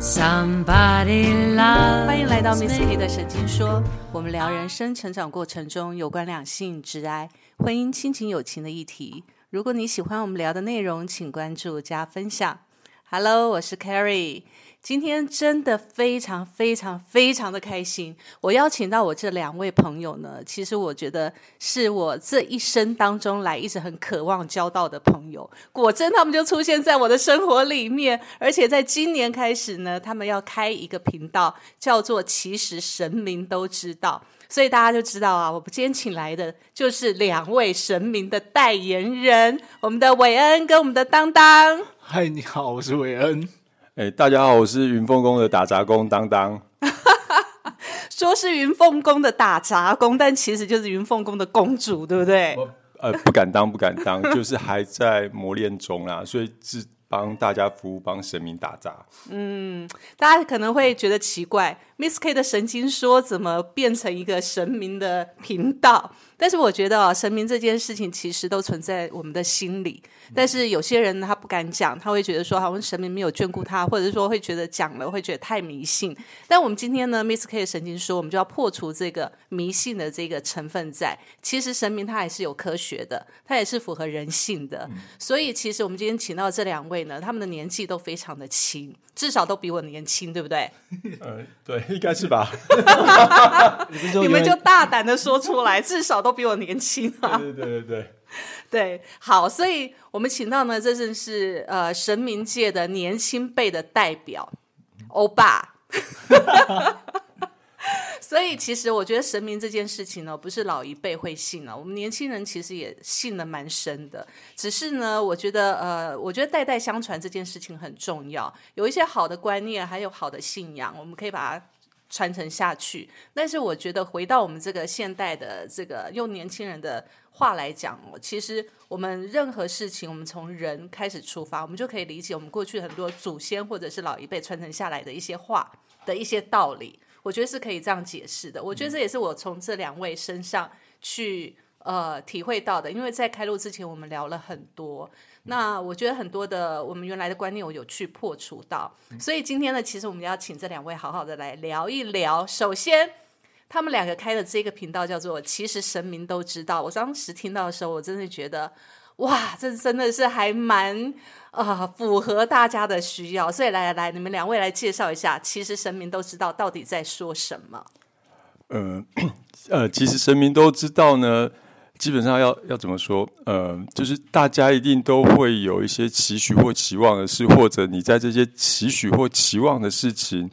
Somebody love 欢迎来到 Miss. K 的神经说，我们聊人生成长过程中有关两性、挚爱、婚姻、亲情、友情的议题。如果你喜欢我们聊的内容，请关注加分享。Hello，我是 Carrie。今天真的非常非常非常的开心，我邀请到我这两位朋友呢，其实我觉得是我这一生当中来一直很渴望交到的朋友。果真，他们就出现在我的生活里面，而且在今年开始呢，他们要开一个频道，叫做“其实神明都知道”。所以大家就知道啊，我们今天请来的就是两位神明的代言人，我们的韦恩跟我们的当当。嗨，你好，我是韦恩。哎、大家好，我是云凤宫的打杂工当当。说是云凤宫的打杂工，但其实就是云凤宫的公主，对不对？呃，不敢当，不敢当，就是还在磨练中啦，所以是帮大家服务，帮神明打杂。嗯大家可能会觉得奇怪，Miss K 的神经说怎么变成一个神明的频道？但是我觉得啊，神明这件事情其实都存在我们的心里，但是有些人呢他不敢讲，他会觉得说好像神明没有眷顾他，或者是说会觉得讲了会觉得太迷信。但我们今天呢，Miss K 神经说，我们就要破除这个迷信的这个成分在。其实神明他还是有科学的，他也是符合人性的。所以其实我们今天请到这两位呢，他们的年纪都非常的轻，至少都比我年轻，对不对？呃，对，应该是吧？你们就大胆的说出来，至少都比我年轻啊！对对对对对。对，好，所以我们请到呢，这正是呃神明界的年轻辈的代表，欧巴。所以，其实我觉得神明这件事情呢，不是老一辈会信了，我们年轻人其实也信的蛮深的。只是呢，我觉得呃，我觉得代代相传这件事情很重要，有一些好的观念，还有好的信仰，我们可以把它传承下去。但是我觉得回到我们这个现代的这个用年轻人的话来讲哦，其实我们任何事情，我们从人开始出发，我们就可以理解我们过去很多祖先或者是老一辈传承下来的一些话的一些道理。我觉得是可以这样解释的。我觉得这也是我从这两位身上去呃体会到的，因为在开录之前我们聊了很多。那我觉得很多的我们原来的观念，我有去破除到，所以今天呢，其实我们要请这两位好好的来聊一聊。首先，他们两个开的这个频道叫做“其实神明都知道”。我当时听到的时候，我真的觉得，哇，这真的是还蛮啊、符合大家的需要。所以来来来，你们两位来介绍一下，其实神明都知道到底在说什么。嗯 呃，其实神明都知道呢。基本上要要怎么说？呃，就是大家一定都会有一些期许或期望的事，或者你在这些期许或期望的事情，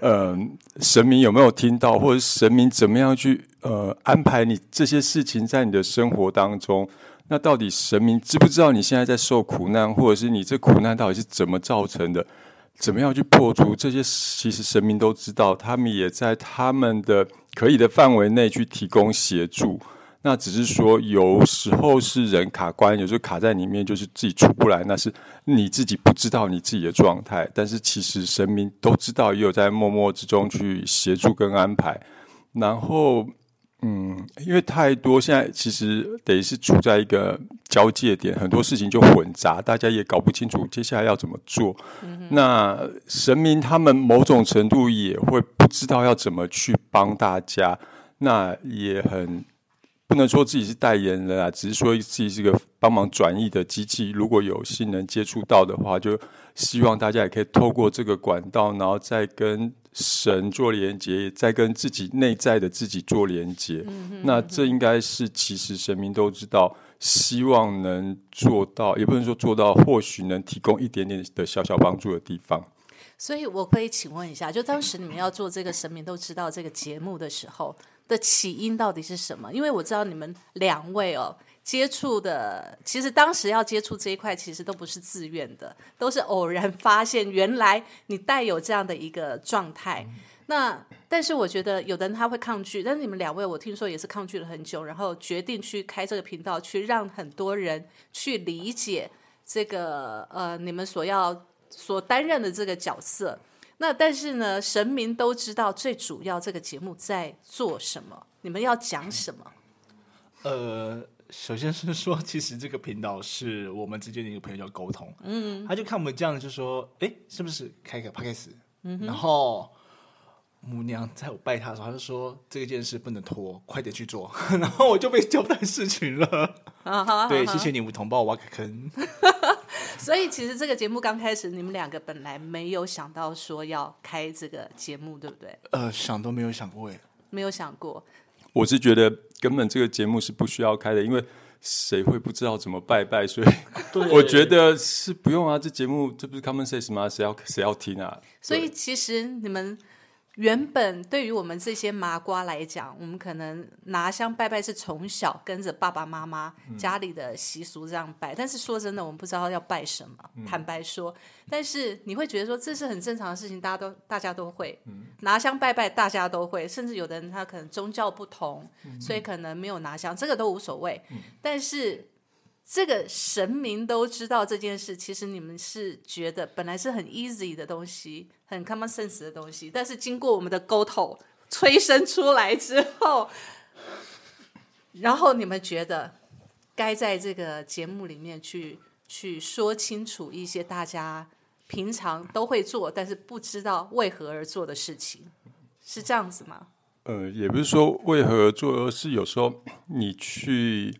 呃，神明有没有听到，或者神明怎么样去呃安排你这些事情在你的生活当中？那到底神明知不知道你现在在受苦难，或者是你这苦难到底是怎么造成的？怎么样去破除这些？其实神明都知道，他们也在他们的可以的范围内去提供协助。那只是说，有时候是人卡关，有时候卡在里面，就是自己出不来，那是你自己不知道你自己的状态。但是其实神明都知道，也有在默默之中去协助跟安排。然后，嗯，因为太多，现在其实等于是处在一个交界点，很多事情就混杂，大家也搞不清楚接下来要怎么做。那神明他们某种程度也会不知道要怎么去帮大家，那也很不能说自己是代言人啊，只是说自己是个帮忙转译的机器。如果有幸能接触到的话，就希望大家也可以透过这个管道，然后再跟神做连接，再跟自己内在的自己做连接。那这应该是其实神明都知道，希望能做到，也不能说做到，或许能提供一点点的小小帮助的地方。所以我可以请问一下，就当时你们要做这个神明都知道这个节目的时候的起因到底是什么？因为我知道你们两位哦接触的，其实当时要接触这一块，其实都不是自愿的，都是偶然发现原来你带有这样的一个状态。那但是我觉得有的人他会抗拒，但是你们两位我听说也是抗拒了很久，然后决定去开这个频道，去让很多人去理解这个呃你们所要所担任的这个角色。那但是呢，神明都知道最主要这个节目在做什么，你们要讲什么？呃，首先是说，其实这个频道是我们之间的一个朋友叫沟通，嗯，他就看我们这样，就说，哎，是不是开个 podcast？然后母娘在我拜他的时候，他就说这件事不能拖，快点去做。然后我就被交代事情了。啊哈对，谢谢你梧桐帮我挖个坑。所以其实这个节目刚开始，你们两个本来没有想到说要开这个节目，对不对？呃，想都没有想过哎。没有想过，我是觉得根本这个节目是不需要开的，因为谁会不知道怎么拜拜？所以 我觉得是不用啊。这节目这不是 common sense 吗？谁要谁要听啊？所以其实你们原本对于我们这些麻瓜来讲，我们可能拿香拜拜是从小跟着爸爸妈妈家里的习俗这样拜，但是说真的，我们不知道要拜什么。坦白说，但是你会觉得说这是很正常的事情，大家都大家都会拿香拜拜，大家都会，甚至有的人他可能宗教不同，所以可能没有拿香，这个都无所谓。但是这个神明都知道这件事，其实你们是觉得本来是很 easy 的东西，很 common sense 的东西，但是经过我们的沟通催生出来之后，然后你们觉得该在这个节目里面去去说清楚一些大家平常都会做，但是不知道为何而做的事情，是这样子吗？呃，也不是说为何而做，而是有时候你去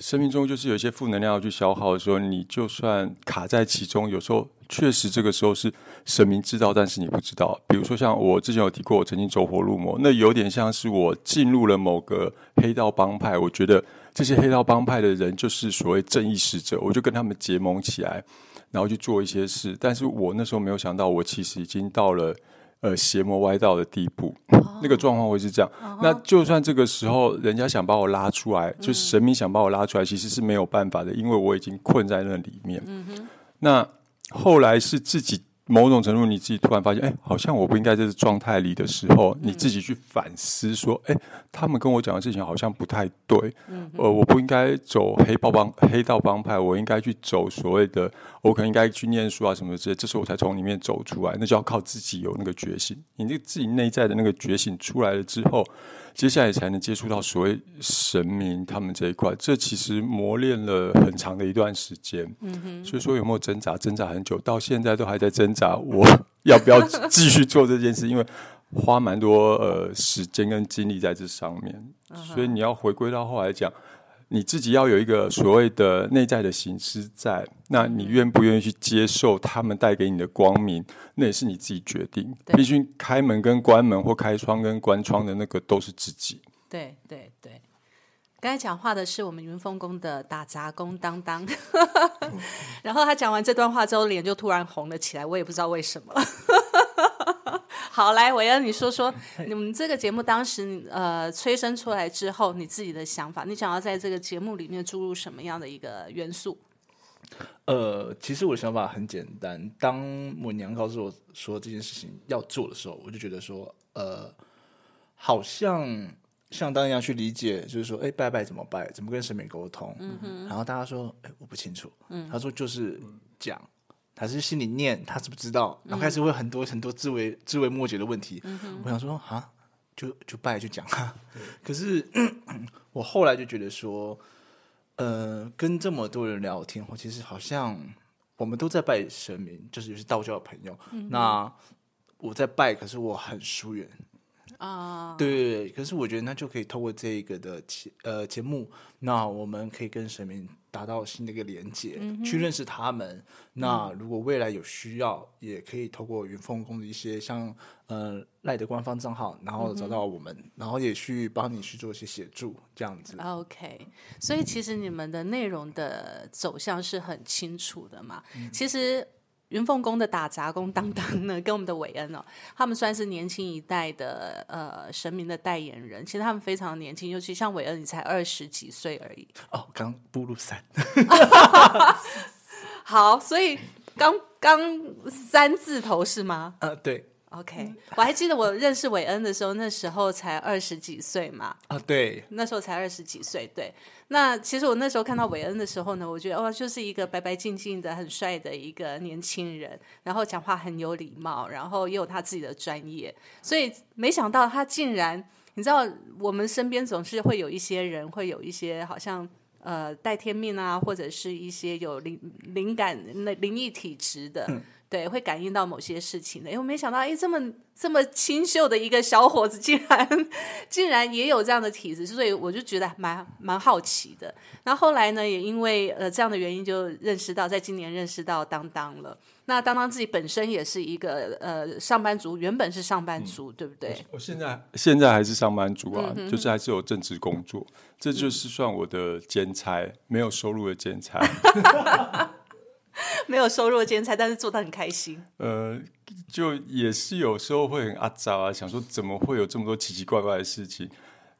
生命中就是有一些负能量要去消耗的时候，你就算卡在其中，有时候确实这个时候是神明知道，但是你不知道。比如说像我之前有提过，我曾经走火入魔，那有点像是我进入了某个黑道帮派，我觉得这些黑道帮派的人就是所谓正义使者，我就跟他们结盟起来，然后去做一些事。但是我那时候没有想到，我其实已经到了。呃，邪魔歪道的地步，那个状况会是这样。那就算这个时候人家想把我拉出来，就是神明想把我拉出来，其实是没有办法的，因为我已经困在那里面。那后来是自己某种程度，你自己突然发现，哎，好像我不应该在这状态里的时候，你自己去反思说，哎，他们跟我讲的事情好像不太对。呃，我不应该走黑帮帮黑道帮派，我应该去走所谓的。我可能应该去念书啊，什么之类，这时候我才从里面走出来。那就要靠自己有那个觉醒，你那自己内在的那个觉醒出来了之后，接下来才能接触到所谓神明他们这一块。这其实磨练了很长的一段时间。嗯哼。所以说有没有挣扎？挣扎很久，到现在都还在挣扎。我 要不要继续做这件事？因为花蛮多呃时间跟精力在这上面。所以你要回归到后来讲。你自己要有一个所谓的内在的形式在，那你愿不愿意去接受他们带给你的光明？那也是你自己决定。毕竟开门跟关门，或开窗跟关窗的那个都是自己。对对对，刚才讲话的是我们云峰宫的打杂工当当，然后他讲完这段话之后，脸就突然红了起来，我也不知道为什么。好，来，韦恩，你说说你们这个节目当时呃催生出来之后，你自己的想法，你想要在这个节目里面注入什么样的一个元素？呃，其实我的想法很简单，当我娘告诉我说这件事情要做的时候，我就觉得说，呃，好像像当一样去理解，就是说，哎，拜拜怎么拜，怎么跟神明沟通？嗯，然后大家说，哎，我不清楚，嗯，他说就是讲。还是心里念，他知不知道？然后开始会很多很多自为自为莫解的问题。我想说啊，就就拜就讲啊。可是 我后来就觉得说，呃，跟这么多人聊天，我其实好像我们都在拜神明，就是有些道教的朋友。那我在拜，可是我很疏远啊。对对对，可是我觉得那就可以透过这一个的节呃节目，那我们可以跟神明。达到新的一个连接，去认识他们。那如果未来有需要，也可以透过云凤宫的一些像呃赖的官方账号，然后找到我们，然后也去帮你去做一些协助，这样子。OK，所以其实你们的内容的走向是很清楚的嘛？其实。云凤宫的打杂工当当呢，跟我们的韦恩哦，他们算是年轻一代的呃神明的代言人。其实他们非常年轻，尤其像韦恩，你才二十几岁而已。哦，刚步入三。好，所以刚刚三字头是吗？呃，对。OK，我还记得我认识韦恩的时候，那时候才二十几岁嘛。啊，对，那时候才二十几岁。对，那其实我那时候看到韦恩的时候呢，我觉得哦，就是一个白白净净的、很帅的一个年轻人，然后讲话很有礼貌，然后也有他自己的专业。所以没想到他竟然，你知道，我们身边总是会有一些人，会有一些好像呃带天命啊，或者是一些有灵灵感、那灵异体质的。对，会感应到某些事情的。哎，我没想到，哎，这么这么清秀的一个小伙子，竟然竟然也有这样的体质，所以我就觉得蛮蛮好奇的。那后来呢，也因为呃这样的原因，就认识到，在今年认识到当当了。那当当自己本身也是一个呃上班族，原本是上班族，对不对？我现在现在还是上班族啊，就是还是有正职工作，这就是算我的兼差，没有收入的兼差。没有收入的兼差，但是做的很开心。呃，就也是有时候会很阿杂啊，想说怎么会有这么多奇奇怪怪的事情。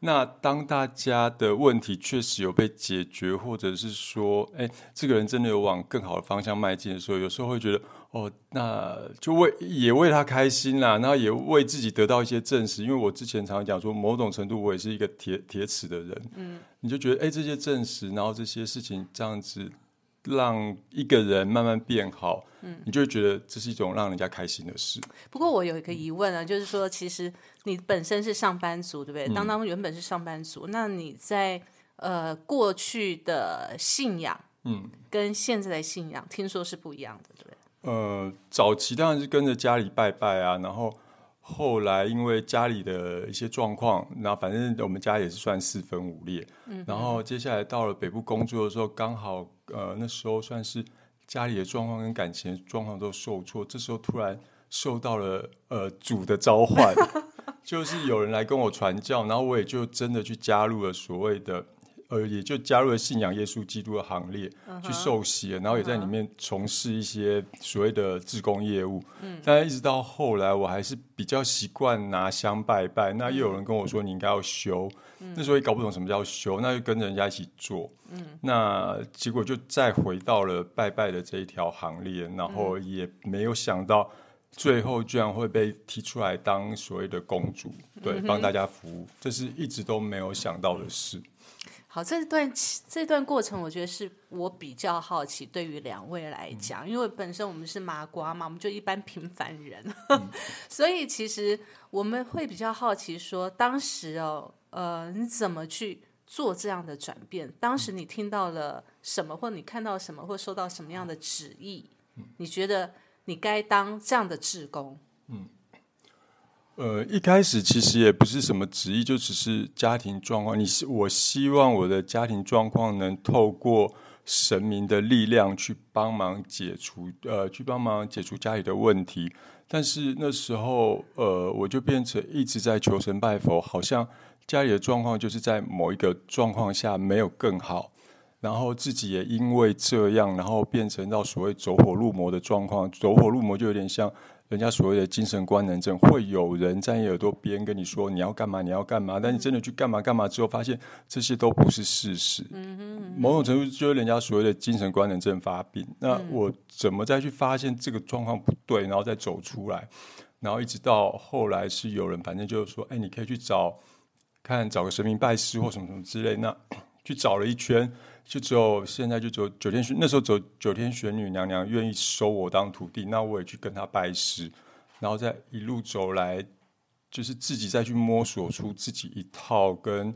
那当大家的问题确实有被解决，或者是说，哎，这个人真的有往更好的方向迈进的时候，有时候会觉得，哦，那就为也为他开心啦，然后也为自己得到一些证实。因为我之前常常讲说，某种程度我也是一个铁铁齿的人，嗯，你就觉得，哎，这些证实，然后这些事情这样子。让一个人慢慢变好，嗯，你就会觉得这是一种让人家开心的事。不过我有一个疑问啊，就是说，其实你本身是上班族，对不对？当当原本是上班族，那你在呃过去的信仰，嗯，跟现在的信仰，听说是不一样的，对不对？呃，早期当然是跟着家里拜拜啊，然后。后来因为家里的一些状况，然后反正我们家也是算四分五裂。嗯，然后接下来到了北部工作的时候，刚好呃那时候算是家里的状况跟感情状况都受挫，这时候突然受到了呃主的召唤，就是有人来跟我传教，然后我也就真的去加入了所谓的。呃，也就加入了信仰耶稣基督的行列，去受洗，然后也在里面从事一些所谓的自工业务。嗯，但一直到后来，我还是比较习惯拿香拜拜。那又有人跟我说，你应该要修。那时候也搞不懂什么叫修，那就跟着人家一起做。嗯，那结果就再回到了拜拜的这一条行列，然后也没有想到，最后居然会被提出来当所谓的公主，对，帮大家服务，这是一直都没有想到的事。好，这段这段过程，我觉得是我比较好奇。对于两位来讲，因为本身我们是麻瓜嘛，我们就一般平凡人，所以其实我们会比较好奇，说当时哦，呃，你怎么去做这样的转变？当时你听到了什么，或你看到什么，或收到什么样的旨意？你觉得你该当这样的志工？嗯。呃，一开始其实也不是什么旨意，就只是家庭状况。你是我希望我的家庭状况能透过神明的力量去帮忙解除，呃，去帮忙解除家里的问题。但是那时候，呃，我就变成一直在求神拜佛，好像家里的状况就是在某一个状况下没有更好，然后自己也因为这样，然后变成到所谓走火入魔的状况。走火入魔就有点像。人家所谓的精神官能症，会有人在你耳朵边跟你说你要干嘛，你要干嘛，但你真的去干嘛干嘛之后，发现这些都不是事实。嗯哼，某种程度就是人家所谓的精神官能症发病。那我怎么再去发现这个状况不对，然后再走出来，然后一直到后来是有人，反正就是说，哎，你可以去找看找个神明拜师或什么什么之类。那去找了一圈。就只有现在就只有九天玄那时候走九天玄女娘娘愿意收我当徒弟，那我也去跟她拜师，然后再一路走来，就是自己再去摸索出自己一套跟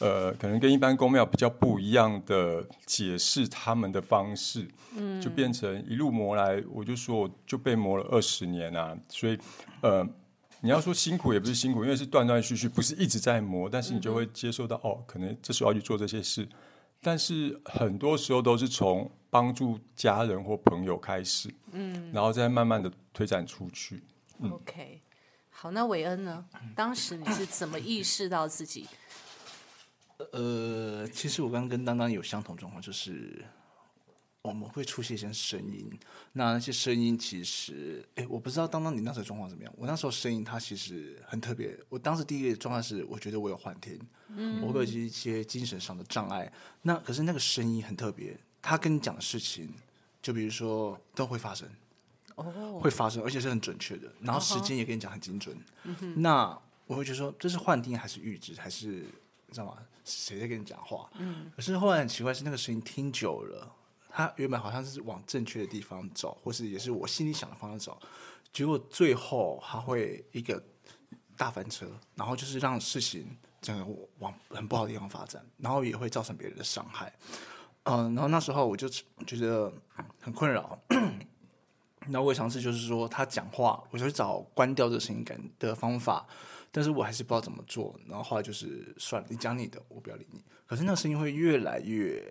呃可能跟一般公庙比较不一样的解释他们的方式，嗯，就变成一路磨来，我就说我就被磨了二十年啊，所以呃你要说辛苦也不是辛苦，因为是断断续续，不是一直在磨，但是你就会接受到哦，可能这时候要去做这些事。但是很多时候都是从帮助家人或朋友开始，嗯，然后再慢慢的推展出去。OK，好，那韦恩呢？当时你是怎么意识到自己？呃，其实我刚刚跟当当有相同状况，就是。我们会出现一些声音，那那些声音其实，哎，我不知道当当你那时候状况怎么样。我那时候声音它其实很特别。我当时第一个状况是，我觉得我有幻听，嗯，我会有一些精神上的障碍。那可是那个声音很特别，他跟你讲的事情，就比如说都会发生，哦，会发生，而且是很准确的。然后时间也跟你讲很精准。那我会觉得说，这是幻听还是预知，还是你知道吗？谁在跟你讲话？嗯。可是后来很奇怪，是那个声音听久了。他原本好像是往正确的地方走，或是也是我心里想的方向走，结果最后他会一个大翻车，然后就是让事情整个往很不好的地方发展，然后也会造成别人的伤害。嗯，然后那时候我就觉得很困扰。那我也尝试就是说他讲话，我就去找关掉这个声音感的方法，但是我还是不知道怎么做。然后后来就是算了，你讲你的，我不要理你。可是那个声音会越来越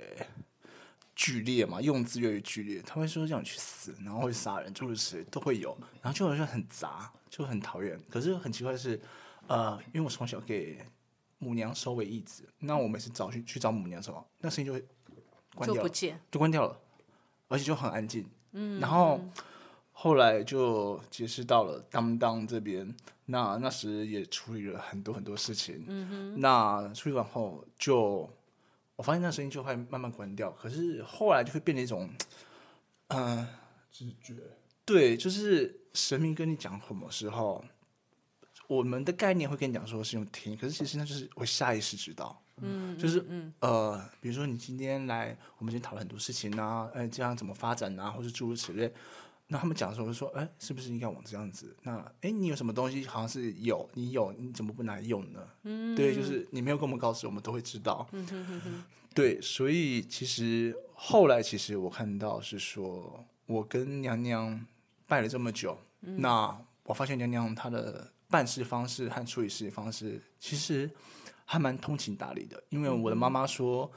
剧烈嘛，用字越来越剧烈，他会说让你去死，然后会杀人，诸如此类都会有，然后就好像很杂，就很讨厌。可是很奇怪的是，呃，因为我从小给母娘收为义子，那我每次找去去找母娘的时候，那声音就会关掉，就不见。就关掉了，而且就很安静。嗯，然后后来就结识到了当当这边，那那时也处理了很多很多事情。嗯哼，那处理完后就。我发现那声音就会慢慢关掉，可是后来就会变成一种，嗯、直觉。对，就是神明跟你讲什么时候，我们的概念会跟你讲说是用听，可是其实那就是我下意识知道，嗯，就是呃，比如说你今天来，我们今天讨论很多事情啊，哎，这样怎么发展啊，或是诸如此类。那他们讲的时候我就说，哎，是不是应该往这样子？那哎，你有什么东西好像是有，你有，你怎么不拿来用呢？嗯，对，就是你没有跟我们告诉，我们都会知道。嗯哼哼哼。对，所以其实后来其实我看到是说，我跟娘娘拜了这么久，那我发现娘娘她的办事方式和处理事情方式，其实还蛮通情达理的。因为我的妈妈说，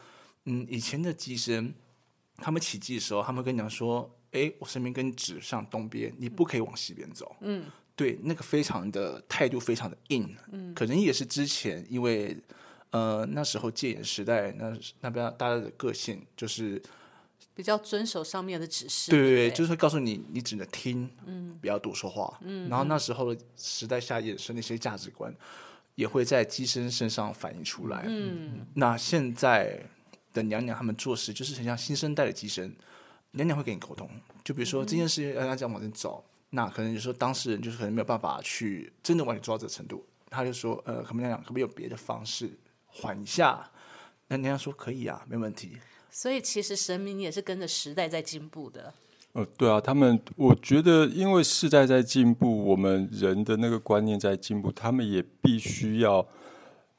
嗯，以前的机身，他们起祭的时候，他们跟你讲说，哎，我身边跟你指向东边，你不可以往西边走。嗯，对，那个非常的态度非常的硬。嗯，可能也是之前因为。呃，那时候戒严时代，那那边大家的个性就是比较遵守上面的指示，对对对，就是会告诉你，你只能听，嗯，不要多说话，嗯。然后那时候的时代下衍生那些价值观，也会在机身身上反映出来，嗯。那现在的娘娘他们做事，就是很像新生代的机身，娘娘会跟你沟通，就比如说这件事让大家往前走，那可能就说当事人就是可能没有办法去真的往你做到这个程度，他就说，呃，可不可以可不可以有别的方式？缓一下，那人家说可以啊，没问题。所以其实神明也是跟着时代在进步的。呃，对啊，他们我觉得因为时代在进步，我们人的那个观念在进步，他们也必须要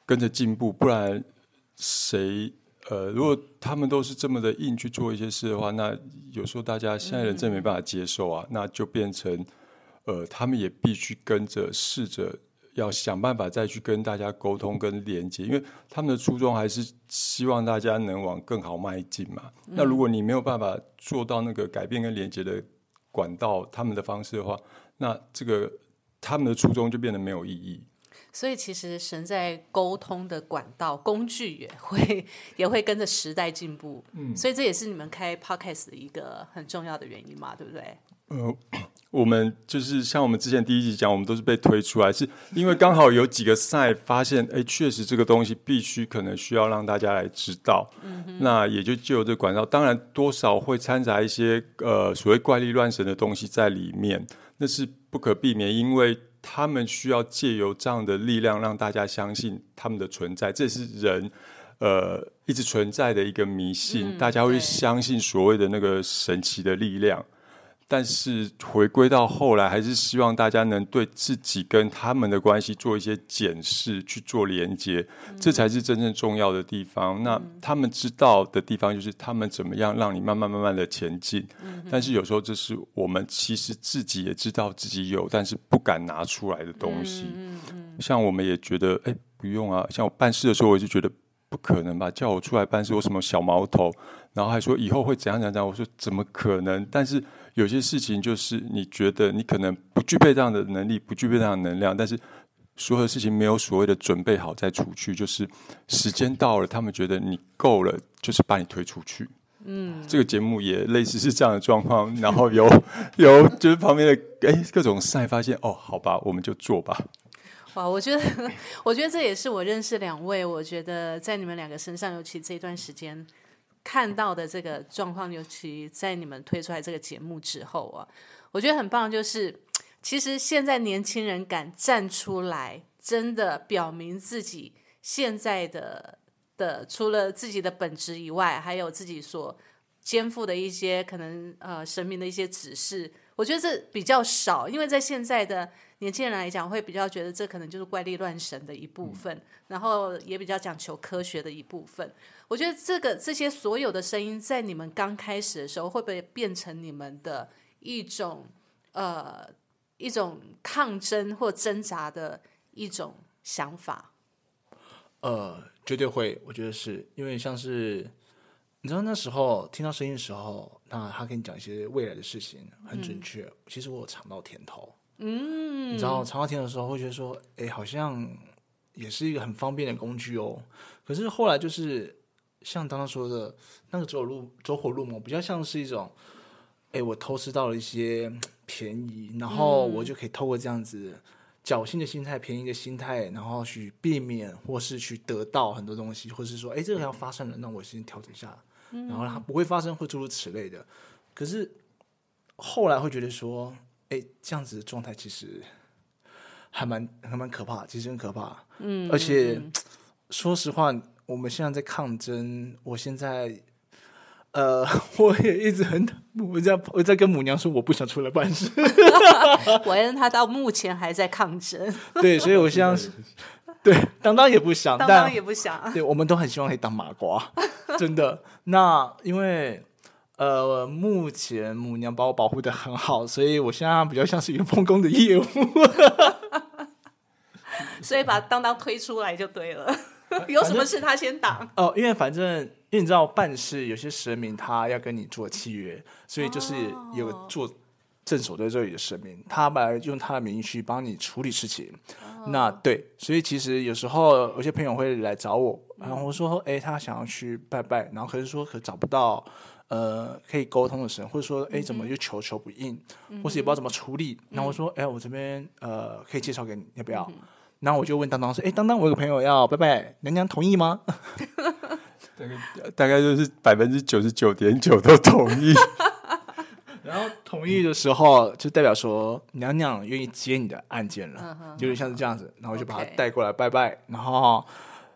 跟着进步，不然谁呃，如果他们都是这么的硬去做一些事的话，那有时候大家现在人真没办法接受啊，那就变成呃，他们也必须跟着试着。要想办法再去跟大家沟通跟连接，因为他们的初衷还是希望大家能往更好迈进嘛。那如果你没有办法做到那个改变跟连接的管道，他们的方式的话，那这个他们的初衷就变得没有意义。所以其实神在沟通的管道工具也会也会跟着时代进步。嗯，所以这也是你们开 podcast 的一个很重要的原因嘛，对不对？呃。我们就是像我们之前第一集讲，我们都是被推出来，是因为刚好有几个赛发现，哎，确实这个东西必须可能需要让大家来知道，嗯那也就就有这管道。当然，多少会掺杂一些呃所谓怪力乱神的东西在里面，那是不可避免，因为他们需要借由这样的力量让大家相信他们的存在，这是人呃一直存在的一个迷信，大家会相信所谓的那个神奇的力量。但是回归到后来，还是希望大家能对自己跟他们的关系做一些检视，去做连接，这才是真正重要的地方。那他们知道的地方，就是他们怎么样让你慢慢慢慢的前进。但是有时候，这是我们其实自己也知道自己有，但是不敢拿出来的东西。像我们也觉得，哎，不用啊。像我办事的时候，我就觉得不可能吧？叫我出来办事，有什么小毛头？然后还说以后会怎样怎样？我说怎么可能？但是。有些事情就是你觉得你可能不具备这样的能力，不具备这样的能量，但是所有事情没有所谓的准备好再出去，就是时间到了，他们觉得你够了，就是把你推出去。嗯，这个节目也类似是这样的状况，然后有有就是旁边的哎各种赛发现哦，好吧，我们就做吧。哇，我觉得 我觉得这也是我认识两位，我觉得在你们两个身上，尤其这一段时间。看到的这个状况，尤其在你们推出来这个节目之后啊，我觉得很棒。就是其实现在年轻人敢站出来，真的表明自己现在的的，除了自己的本职以外，还有自己所肩负的一些可能呃神明的一些指示。我觉得这比较少，因为在现在的年轻人来讲，会比较觉得这可能就是怪力乱神的一部分，然后也比较讲求科学的一部分。我觉得这个这些所有的声音，在你们刚开始的时候，会不会变成你们的一种呃一种抗争或挣扎的一种想法？呃，绝对会，我觉得是因为像是你知道那时候听到声音的时候，那他跟你讲一些未来的事情很准确，其实我有尝到甜头。嗯，你知道尝到甜头的时候会觉得说，哎，好像也是一个很方便的工具哦。可是后来就是像刚刚说的那个走路走火入魔，比较像是一种，哎，我偷吃到了一些便宜，然后我就可以透过这样子。侥幸的心态，便宜的心态，然后去避免或是去得到很多东西，或是说，哎，这个要发生了，那我先调整一下，然后它不会发生，会诸如此类的。可是后来会觉得说，哎，这样子的状态其实还蛮还蛮可怕，其实很可怕。嗯，而且说实话，我们现在在抗争，我现在。呃，我也一直很，我在我在跟母娘说，我不想出来办事。我恩他到目前还在抗争。对，所以我现在是，对，当当也不想，当当也不想。对，我们都很希望可以当麻瓜，真的。那因为呃，目前母娘把我保护的很好，所以我现在比较像是元丰宫的业务，所以把当当推出来就对了。有什么事他先挡哦，因为反正。因为你知道办事有些神明他要跟你做契约，所以就是有做镇守在这里的神明，他来用他的名义去帮你处理事情。那对，所以其实有时候有些朋友会来找我，然后我说：“哎，他想要去拜拜，然后可是说可找不到呃可以沟通的神，或者说哎怎么就求求不应，或是也不知道怎么处理。”然后我说：“哎，我这边呃可以介绍给你，要不要？”然后我就问当当说：“哎，当当，我有个朋友要拜拜，娘娘同意吗？”大概大概就是百分之九十九点九都同意，然后同意的时候就代表说娘娘愿意接你的案件了，有点像是这样子，然后就把他带过来拜拜，然后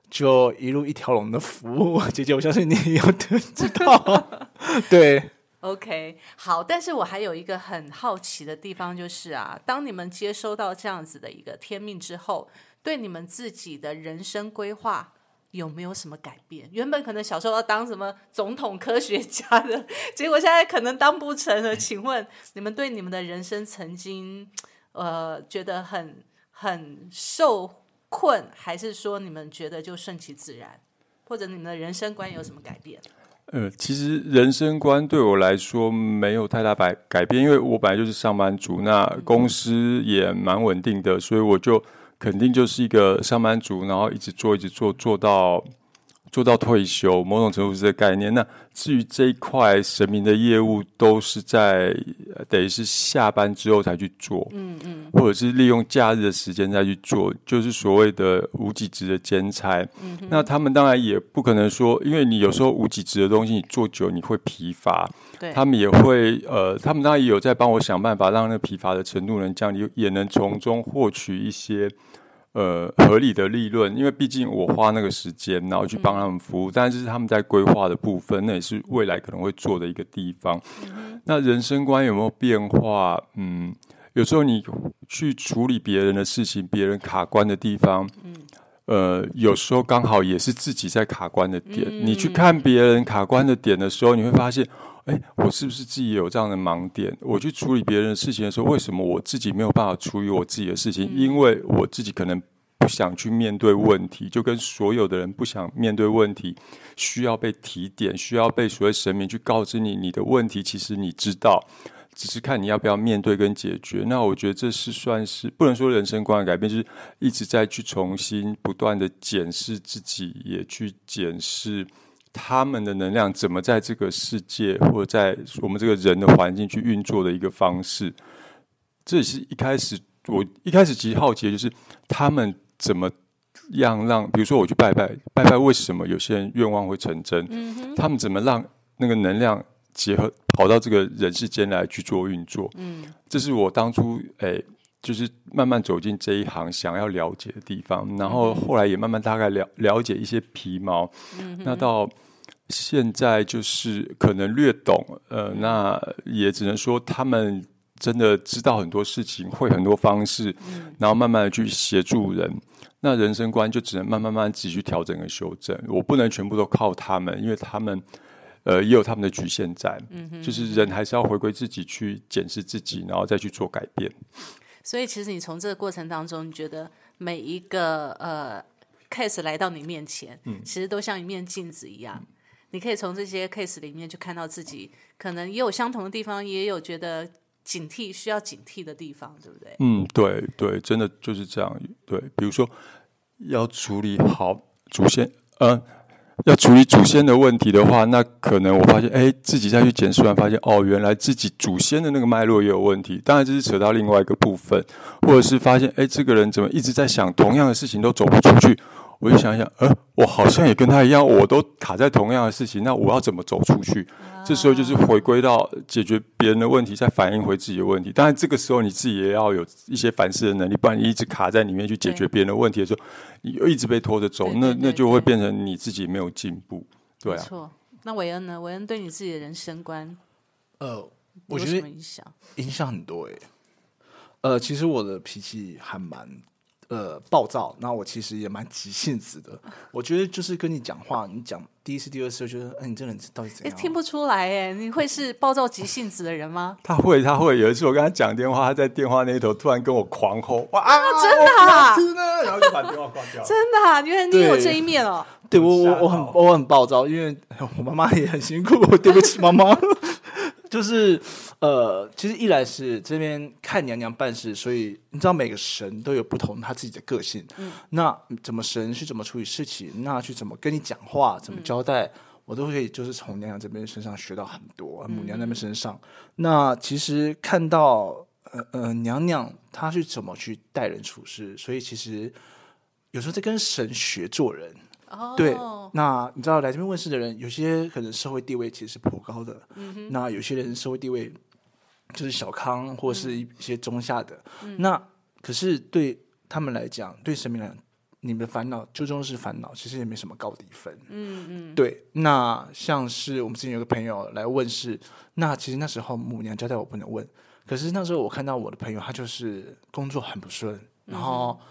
就一路一条龙的服务。姐姐，我相信你有知道，对，OK，好。但是我还有一个很好奇的地方，就是啊，当你们接收到这样子的一个天命之后，对你们自己的人生规划。有没有什么改变？原本可能小时候要当什么总统、科学家的，结果现在可能当不成了。请问你们对你们的人生曾经，呃，觉得很很受困，还是说你们觉得就顺其自然，或者你们的人生观有什么改变？呃，其实人生观对我来说没有太大改改变，因为我本来就是上班族，那公司也蛮稳定的，所以我就。肯定就是一个上班族，然后一直做，一直做，做到做到退休，某种程度是这个概念。那至于这一块神明的业务，都是在等于是下班之后才去做，嗯嗯，或者是利用假日的时间再去做，就是所谓的无几职的兼差。那他们当然也不可能说，因为你有时候无几职的东西，你做久你会疲乏。对，他们也会呃，他们当然也有在帮我想办法，让那疲乏的程度能降低，也能从中获取一些。呃，合理的利润，因为毕竟我花那个时间，然后去帮他们服务，但是他们在规划的部分，那也是未来可能会做的一个地方。那人生观有没有变化？嗯，有时候你去处理别人的事情，别人卡关的地方，呃，有时候刚好也是自己在卡关的点。你去看别人卡关的点的时候，你会发现。哎，我是不是自己也有这样的盲点？我去处理别人的事情的时候，为什么我自己没有办法处理我自己的事情？因为我自己可能不想去面对问题，就跟所有的人不想面对问题，需要被提点，需要被所谓神明去告知你你的问题。其实你知道，只是看你要不要面对跟解决。那我觉得这是算是不能说人生观的改变，就是一直在去重新不断的检视自己，也去检视。他们的能量怎么在这个世界或者在我们这个人的环境去运作的一个方式？这也是一开始我一开始其实好奇的就是他们怎么样让，比如说我去拜拜拜拜，为什么有些人愿望会成真？嗯他们怎么让那个能量结合跑到这个人世间来去做运作？嗯，这是我当初诶，就是慢慢走进这一行想要了解的地方，然后后来也慢慢大概了了解一些皮毛。嗯，那到。现在就是可能略懂，呃，那也只能说他们真的知道很多事情，会很多方式，然后慢慢的去协助人。那人生观就只能慢慢慢自己去调整和修正。我不能全部都靠他们，因为他们呃，也有他们的局限在。嗯就是人还是要回归自己去检视自己，然后再去做改变。所以，其实你从这个过程当中，你觉得每一个呃 case 来到你面前，嗯，其实都像一面镜子一样，你可以从这些 case 里面去看到自己，可能也有相同的地方，也有觉得警惕需要警惕的地方，对不对？嗯，对对，真的就是这样。对，比如说要处理好祖先，嗯。要处理祖先的问题的话，那可能我发现，哎，自己再去检视完，发现哦，原来自己祖先的那个脉络也有问题。当然，这是扯到另外一个部分，或者是发现，哎，这个人怎么一直在想同样的事情都走不出去。我就想想，呃，我好像也跟他一样，我都卡在同样的事情，那我要怎么走出去？这时候就是回归到解决别人的问题，再反映回自己的问题。当然，这个时候你自己也要有一些反思的能力，不然你一直卡在里面去解决别人的问题的时候，你又一直被拖着走，那那就会变成你自己没有进步。对啊。错。那韦恩呢？韦恩对你自己的人生观，呃，我觉得影响影响很多诶。呃，其实我的脾气还蛮。呃，暴躁，那我其实也蛮急性子的。我觉得就是跟你讲话，你讲第一次、第二次，觉得哎，你这人到底怎样？听不出来哎，你会是暴躁急性子的人吗？他会，他会。有一次我跟他讲电话，他在电话那头突然跟我狂吼，哇 啊，真的，然后就把电话挂掉。真的，原来你有这一面哦。对我，我我很我很暴躁，因为我妈妈也很辛苦，对不起妈妈。就是呃，其实一来是这边看娘娘办事，所以你知道每个神都有不同他自己的个性。嗯，那怎么神去怎么处理事情，那去怎么跟你讲话，怎么交代，我都可以就是从娘娘这边身上学到很多。母娘那边身上，那其实看到呃呃娘娘她去怎么去待人处事，所以其实有时候在跟神学做人。对，那你知道来这边问世的人，有些可能社会地位其实是颇高的，那有些人社会地位就是小康或是一些中下的。那可是对他们来讲，对神明来讲，你们的烦恼就终是烦恼，其实也没什么高低分。嗯嗯，对。那像是我们之前有个朋友来问世，那其实那时候母娘交代我不能问，可是那时候我看到我的朋友，他就是工作很不顺，然后。嗯，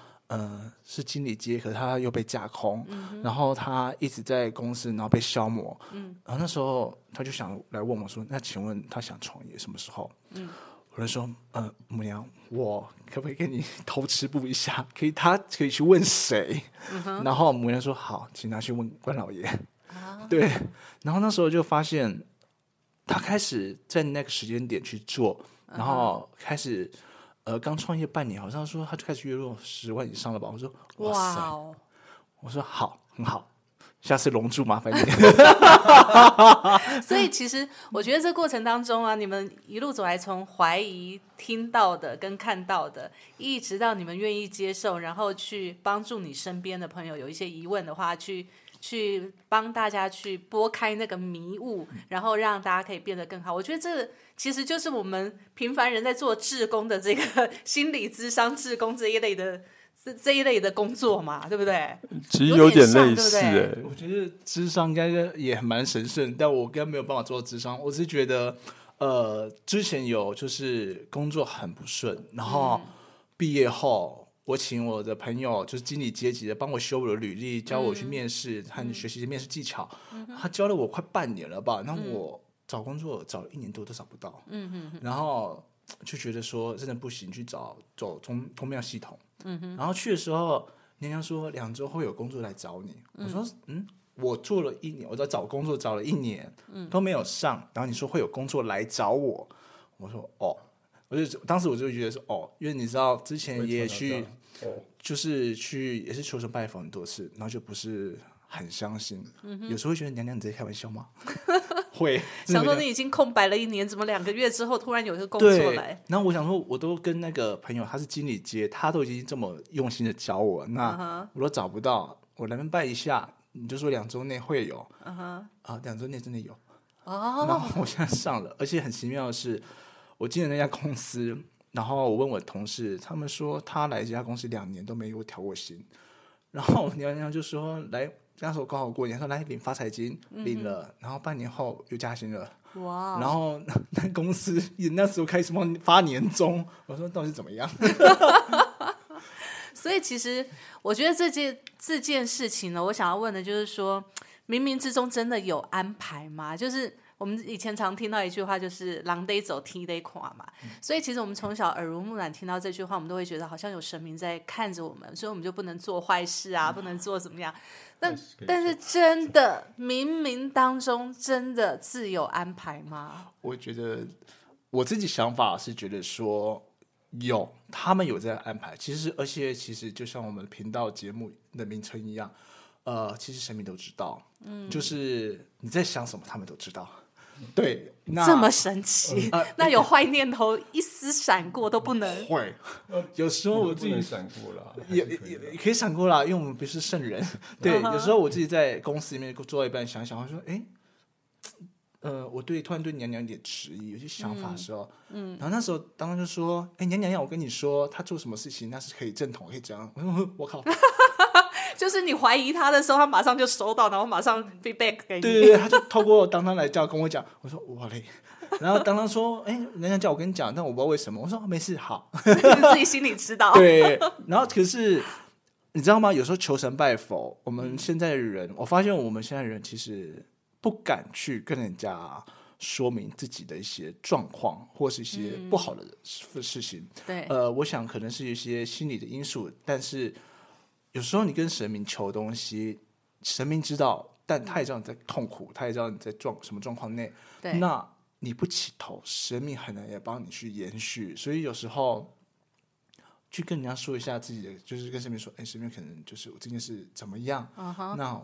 是经理接，可是他又被架空，然后他一直在公司，然后被消磨。嗯，然后那时候他就想来问我说：“那请问他想创业什么时候？”嗯，我就说：“呃，母娘，我可不可以跟你 偷吃布一下？可以，他可以去问谁？”然后母娘说：“好，请他去问关老爷。”对，然后那时候就发现他开始在那个时间点去做，然后开始。呃，刚创业半年，好像说他就开始月入十万以上了吧？我说哇塞，我说好，很好，下次龙珠麻烦你。所以其实我觉得这过程当中啊，你们一路走来，从怀疑听到的跟看到的，一直到你们愿意接受，然后去帮助你身边的朋友有一些疑问的话，去。去帮大家去拨开那个迷雾，然后让大家可以变得更好。我觉得这其实就是我们平凡人在做志工的这个心理智商志工这一类的这这一类的工作嘛，对不对？其实有点类似哎。我觉得智商应该也蛮神圣，但我根本没有办法做智商。我是觉得，呃，之前有就是工作很不顺，然后毕业后。我请我的朋友，就是经理阶级的，帮我修我的履历，教我去面试和学习面试技巧。他教了我快半年了吧？那我找工作找了一年多都找不到。嗯然后就觉得说真的不行，去找走通通庙系统。嗯然后去的时候，娘娘说两周会有工作来找你。我说嗯，我做了一年，我在找工作找了一年，都没有上。然后你说会有工作来找我，我说哦。我就当时我就觉得说哦，因为你知道之前也去，就是去也是求神拜佛很多次，然后就不是很相信。有时候会觉得娘娘你在开玩笑吗？会想说你已经空白了一年，怎么两个月之后突然有一个工作来？然后我想说，我都跟那个朋友他是经理接，他都已经这么用心的教我，那我都找不到，我来拜一下，你就说两周内会有。啊两周内真的有。哦，然后我现在上了，而且很奇妙的是。我进了那家公司，然后我问我同事，他们说他来这家公司两年都没有调过薪，然后娘娘就说来那时候刚好过年，说来领发财金，领了，然后半年后又加薪了，哇！然后那公司那时候开始放发年终，我说到底怎么样？所以其实我觉得这件这件事情呢，我想要问的就是说。冥冥之中真的有安排吗？就是我们以前常听到一句话，就是“狼得走，梯得垮”嘛。所以其实我们从小耳濡目染听到这句话，我们都会觉得好像有神明在看着我们，所以我们就不能做坏事啊，不能做怎么样。但但是真的冥冥当中真的自有安排吗？我觉得我自己想法是觉得说有，他们有在安排。其实，而且其实就像我们频道节目的名称一样，呃，其实神明都知道，嗯，就是你在想什么，他们都知道。对，那这么神奇，那有坏念头一丝闪过都不能。会，有时候我自己闪过了，也也也可以闪过啦，因为我们不是圣人。对，有时候我自己在公司里面做到一半，想想，我说，哎，呃，我对突然对娘娘有点迟疑，有些想法的时候，嗯，然后那时候当时就说，哎，娘娘娘，我跟你说，他做什么事情那是可以正统，可以这样。我说，我靠。就是你怀疑他的时候，他马上就收到，然后马上 feedback 给你。对对对，他就 透过当当来叫跟我讲，我说哇嘞，然后当当说，哎，人家叫我跟你讲，但我不知道为什么。我说没事，好，自己心里知道。对，然后可是你知道吗？有时候求神拜佛，我们现在的人，我发现我们现在人其实不敢去跟人家说明自己的一些状况，或是一些不好的事事情。对，呃，我想可能是一些心理的因素，但是。有时候你跟神明求东西，神明知道，但他也知道你在痛苦，他也知道你在状什么状况内。对，那你不起头，神明很难也帮你去延续。所以有时候去跟人家说一下自己的，就是跟神明说：“哎，神明可能就是我这件事怎么样？那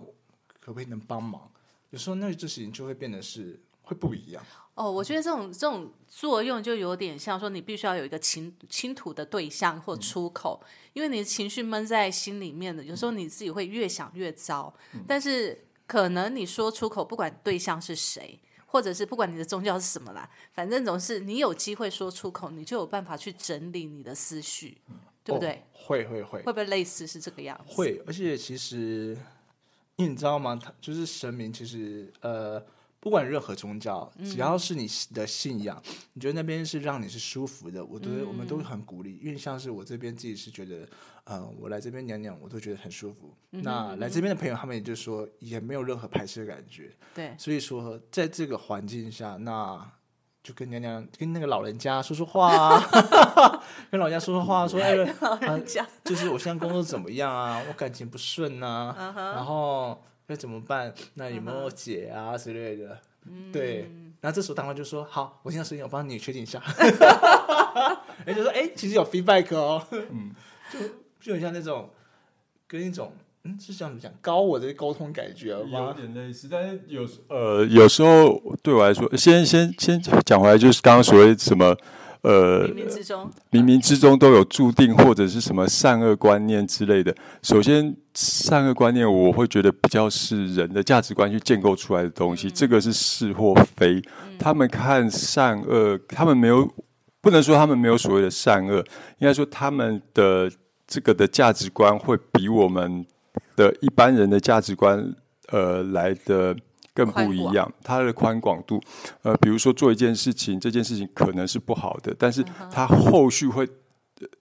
可不可以能帮忙？”有时候那这事情就会变得是会不一样。哦，我觉得这种这种作用就有点像说，你必须要有一个倾倾吐的对象或出口，因为你的情绪闷在心里面的，有时候你自己会越想越糟。但是可能你说出口，不管对象是谁，或者是不管你的宗教是什么啦，反正总是你有机会说出口，你就有办法去整理你的思绪，对不对？会会会，会不会类似是这个样子？会，而且其实，你知道吗？他就是神明，其实呃。不管任何宗教，只要是你的信仰，你觉得那边是让你是舒服的，我都我们都很鼓励。因为像是我这边自己是觉得，嗯，我来这边娘娘，我都觉得很舒服。那来这边的朋友，他们也就说也没有任何排斥的感觉。对，所以说在这个环境下，那就跟娘娘跟那个老人家说说话啊，跟老人家说说话，说哎，老人家就是我现在工作怎么样啊？我感情不顺啊，然后。那怎么办？那有没有解啊之类的？对，然后这时候当官就说：“好，我现在声音，我帮你确定一下。”人，就说：“哎，其实有 feedback 哦。”嗯，就就很像那种跟一种嗯，是这样子讲高我的沟通感觉吗？有点类似，但是有呃，有时候对我来说，先先先讲回来，就是刚刚所谓什么。呃，冥冥之中，冥冥之中都有注定，或者是什么善恶观念之类的。首先，善恶观念我会觉得比较是人的价值观去建构出来的东西，这个是是或非。他们看善恶，他们没有不能说他们没有所谓的善恶，应该说他们的这个的价值观会比我们的一般人的价值观呃来的。更不一样，它的宽广度，呃，比如说做一件事情，这件事情可能是不好的，但是它后续会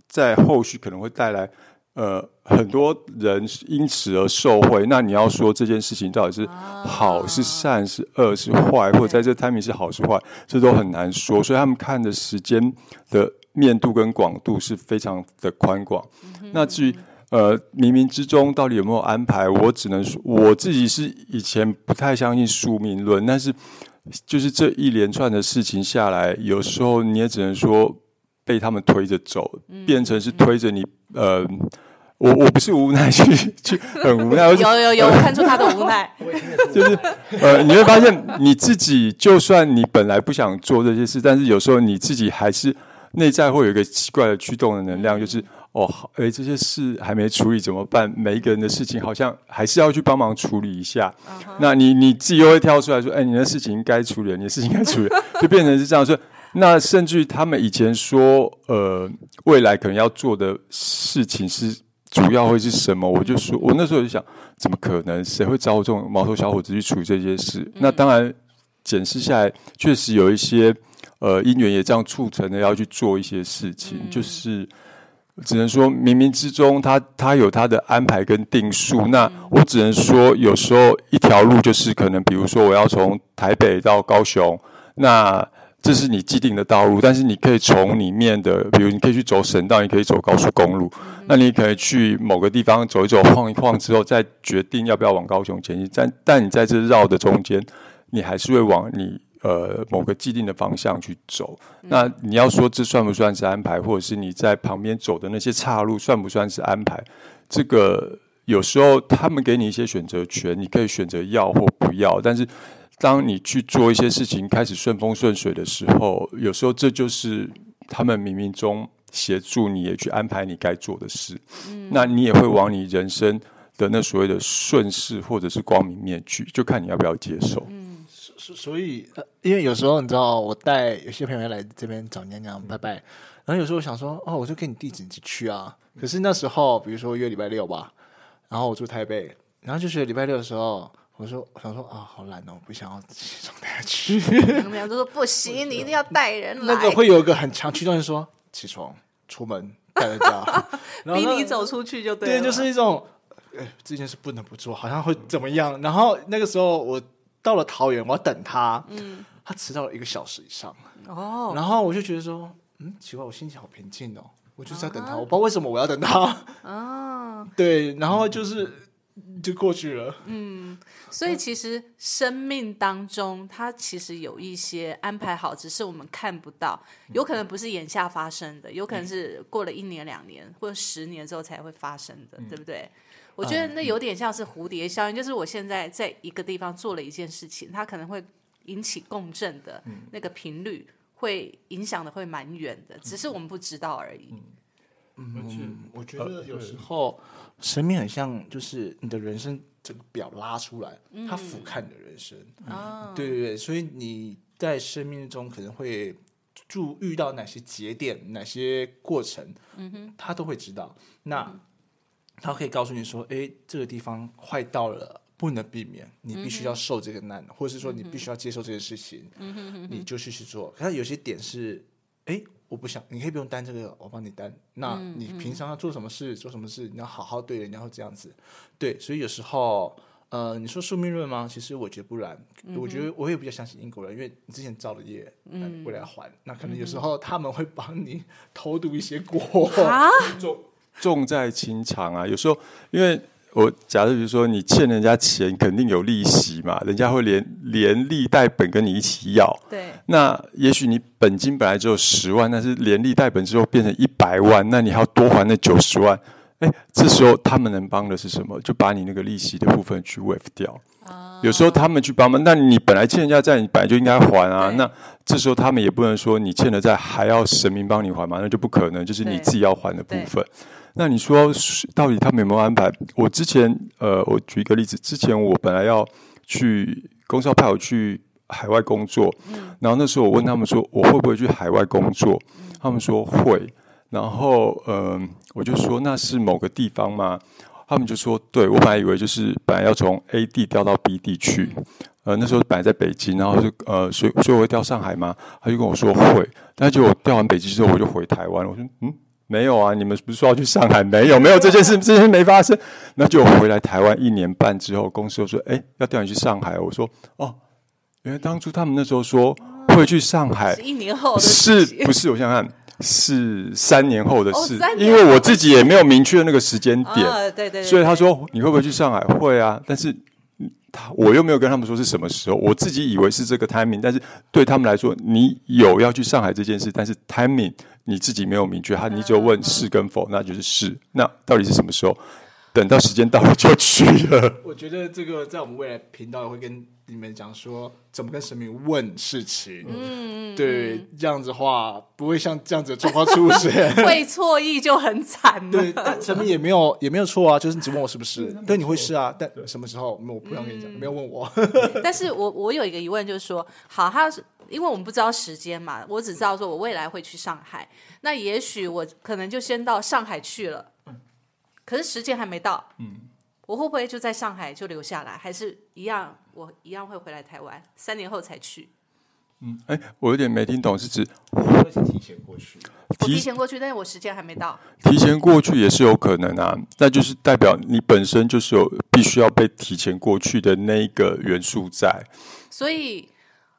在后续可能会带来呃很多人因此而受惠。那你要说这件事情到底是好是善是恶是坏，或者在这 timing 是好是坏，这都很难说。所以他们看的时间的面度跟广度是非常的宽广。那至于。呃，冥冥之中到底有没有安排？我只能说，我自己是以前不太相信宿命论，但是就是这一连串的事情下来，有时候你也只能说被他们推着走，变成是推着你。呃，我我不是无奈去去很无奈，有有有，我看出他的无奈，就是呃，你会发现你自己，就算你本来不想做这些事，但是有时候你自己还是内在会有一个奇怪的驱动的能量，就是。哦，好，哎，这些事还没处理怎么办？每一个人的事情好像还是要去帮忙处理一下。那你你自己又会跳出来说：“哎，你的事情该处理，你的事情该处理。”就变成是这样说。那甚至于他们以前说，呃，未来可能要做的事情是主要会是什么？我就说，我那时候就想，怎么可能？谁会找我这种毛头小伙子去处理这些事？那当然，检视下来，确实有一些呃因缘也这样促成的要去做一些事情，就是。只能说冥冥之中他他有他的安排跟定数。那我只能说，有时候一条路就是可能，比如说我要从台北到高雄，那这是你既定的道路，但是你可以从里面的，比如你可以去走省道，你可以走高速公路，那你可以去某个地方走一走、晃一晃之后，再决定要不要往高雄前进。但但你在这绕的中间，你还是会往你呃某个既定的方向去走。那你要说这算不算是安排，或者是你在旁边走的那些岔路算不算是安排？这个有时候他们给你一些选择权，你可以选择要或不要，但是。当你去做一些事情开始顺风顺水的时候，有时候这就是他们冥冥中协助你也去安排你该做的事。嗯，那你也会往你人生的那所谓的顺势或者是光明面去，就看你要不要接受。嗯，所所以，呃，因为有时候你知道，我带有些朋友来这边找娘娘拜拜，然后有时候我想说，哦，我就给你地址你去啊。可是那时候，比如说约礼拜六吧，然后我住台北，然后就是礼拜六的时候。我说，我想说啊，好懒哦，不想要起床带他去。娘娘就说不行，你一定要带人来。那个会有一个很强驱动力，说起床、出门、带人家，逼你走出去就对。对，就是一种，哎，这件事不能不做，好像会怎么样。然后那个时候我到了桃园，我要等他，嗯，他迟到了一个小时以上。哦，然后我就觉得说，嗯，奇怪，我心情好平静哦，我就是在等他，我不知道为什么我要等他。哦，对，然后就是。就过去了。嗯，所以其实生命当中，它其实有一些安排好，只是我们看不到。有可能不是眼下发生的，有可能是过了一年、两年或者十年之后才会发生的，对不对？我觉得那有点像是蝴蝶效应，就是我现在在一个地方做了一件事情，它可能会引起共振的那个频率，会影响的会蛮远的，只是我们不知道而已。嗯，我觉得有时。候生命很像，就是你的人生整个表拉出来，它俯瞰你的人生。啊，对对对，所以你在生命中可能会注遇到哪些节点、哪些过程，嗯哼，他都会知道。那他可以告诉你说：“哎，这个地方快到了，不能避免，你必须要受这个难，或者是说你必须要接受这件事情，嗯哼，你就去去做。可是有些点是，哎。”我不想，你可以不用担这个，我帮你担。那你平常要做什么事，做什么事，你要好好对人，然后这样子。对，所以有时候，呃，你说宿命论吗？其实我觉得不然。我觉得我也比较相信英国人，因为你之前造的业，嗯，未来还。那可能有时候他们会帮你 偷渡一些锅啊，重重在情长啊。有时候因为。我假设比如说你欠人家钱，肯定有利息嘛，人家会连连利带本跟你一起要。对。那也许你本金本来只有十万，但是连利带本之后变成一百万，那你还要多还那九十万。哎，这时候他们能帮的是什么？就把你那个利息的部分去 waive 掉。有时候他们去帮忙，那你本来欠人家债，你本来就应该还啊。那这时候他们也不能说你欠的债还要神明帮你还嘛，那就不可能，就是你自己要还的部分。那你说到底他们有没有安排？我之前呃，我举一个例子，之前我本来要去公司要派我去海外工作，然后那时候我问他们说我会不会去海外工作，他们说会，然后嗯，我就说那是某个地方吗？他们就说对，我本来以为就是本来要从 A 地调到 B 地去，呃，那时候本来在北京，然后就呃，所以所以我会调上海吗？他就跟我说会，但是结果调完北京之后我就回台湾，我说嗯。没有啊，你们不是说要去上海？没有，没有这件事，这件事没发生。那就回来台湾一年半之后，公司又说：“哎，要调你去上海。”我说：“哦，原来当初他们那时候说会去上海，一年后是不是？我想想看，是三年后的事，因为我自己也没有明确那个时间点。对对，所以他说你会不会去上海？会啊，但是。他我又没有跟他们说是什么时候，我自己以为是这个 timing，但是对他们来说，你有要去上海这件事，但是 timing 你自己没有明确，他你只有问是跟否，那就是是，那到底是什么时候？等到时间到了就去了。我觉得这个在我们未来频道会跟你们讲说，怎么跟神明问事情。嗯，对，这样子话不会像这样子的状况出现，会错意就很惨。对，但神明也没有也没有错啊，就是你只问我是不是？对，你会是啊，但什么时候？我不想跟你讲，没有问我。但是我我有一个疑问，就是说，好，他是因为我们不知道时间嘛，我只知道说我未来会去上海，那也许我可能就先到上海去了。可是时间还没到，嗯，我会不会就在上海就留下来，还是一样，我一样会回来台湾，三年后才去？嗯哎，我有点没听懂，是指会提前过去。提提前过去，但是我时间还没到。提前过去也是有可能啊，那就是代表你本身就是有必须要被提前过去的那一个元素在。所以，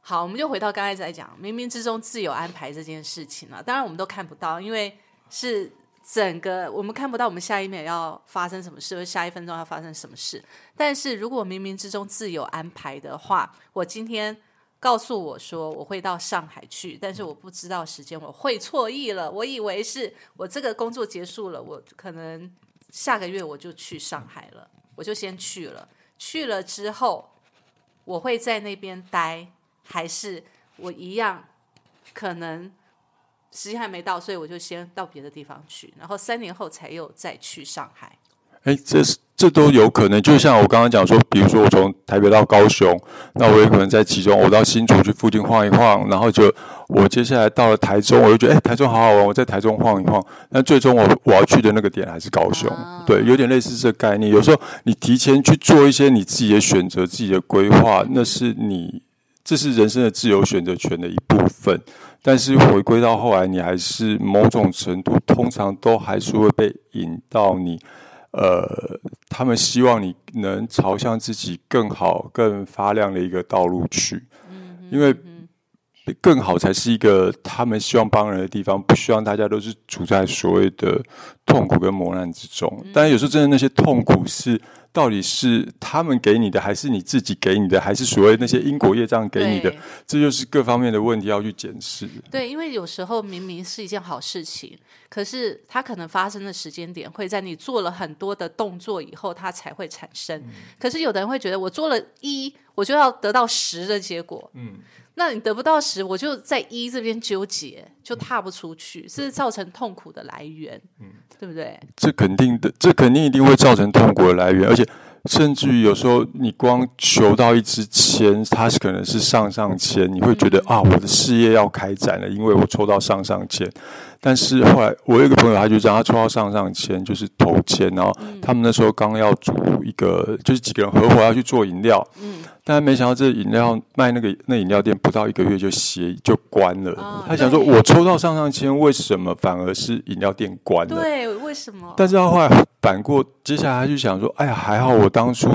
好，我们就回到刚才在讲冥冥之中自有安排这件事情了。当然，我们都看不到，因为是整个我们看不到我们下一秒要发生什么事，或下一分钟要发生什么事。但是如果冥冥之中自有安排的话，我今天告诉我说我会到上海去，但是我不知道时间，我会错意了。我以为是我这个工作结束了，我可能下个月我就去上海了，我就先去了。去了之后，我会在那边待，还是我一样可能时间还没到，所以我就先到别的地方去，然后三年后才又再去上海。哎，这是这都有可能。就像我刚刚讲说，比如说我从台北到高雄，那我有可能在其中，我到新竹去附近晃一晃，然后就我接下来到了台中，我就觉得哎，台中好好玩，我在台中晃一晃。那最终我我要去的那个点还是高雄，对，有点类似这个概念。有时候你提前去做一些你自己的选择、自己的规划，那是你这是人生的自由选择权的一部分。但是回归到后来，你还是某种程度，通常都还是会被引到你。呃，他们希望你能朝向自己更好、更发亮的一个道路去，因为更好才是一个他们希望帮人的地方，不希望大家都是处在所谓的痛苦跟磨难之中。但是有时候，真的那些痛苦是。到底是他们给你的，还是你自己给你的，还是所谓那些因果业障给你的？这就是各方面的问题要去检视。对，因为有时候明明是一件好事情，可是它可能发生的时间点会在你做了很多的动作以后，它才会产生。可是有的人会觉得，我做了一，我就要得到十的结果。嗯。那你得不到时，我就在一这边纠结，就踏不出去，是造成痛苦的来源，嗯，对不对？这肯定的，这肯定一定会造成痛苦的来源，而且甚至于有时候你光求到一支签，它是可能是上上签，你会觉得啊，我的事业要开展了，因为我抽到上上签。但是后来，我有一个朋友，他就这样，他抽到上上签，就是头签，然后他们那时候刚要组一个，就是几个人合伙要去做饮料，嗯，但没想到这饮料卖那个那饮料店不到一个月就歇就关了。他想说，我抽到上上签，为什么反而是饮料店关了？对，为什么？但是他后来反过，接下来他就想说，哎呀，还好我当初。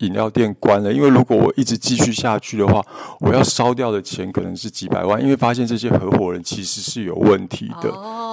饮料店关了，因为如果我一直继续下去的话，我要烧掉的钱可能是几百万。因为发现这些合伙人其实是有问题的，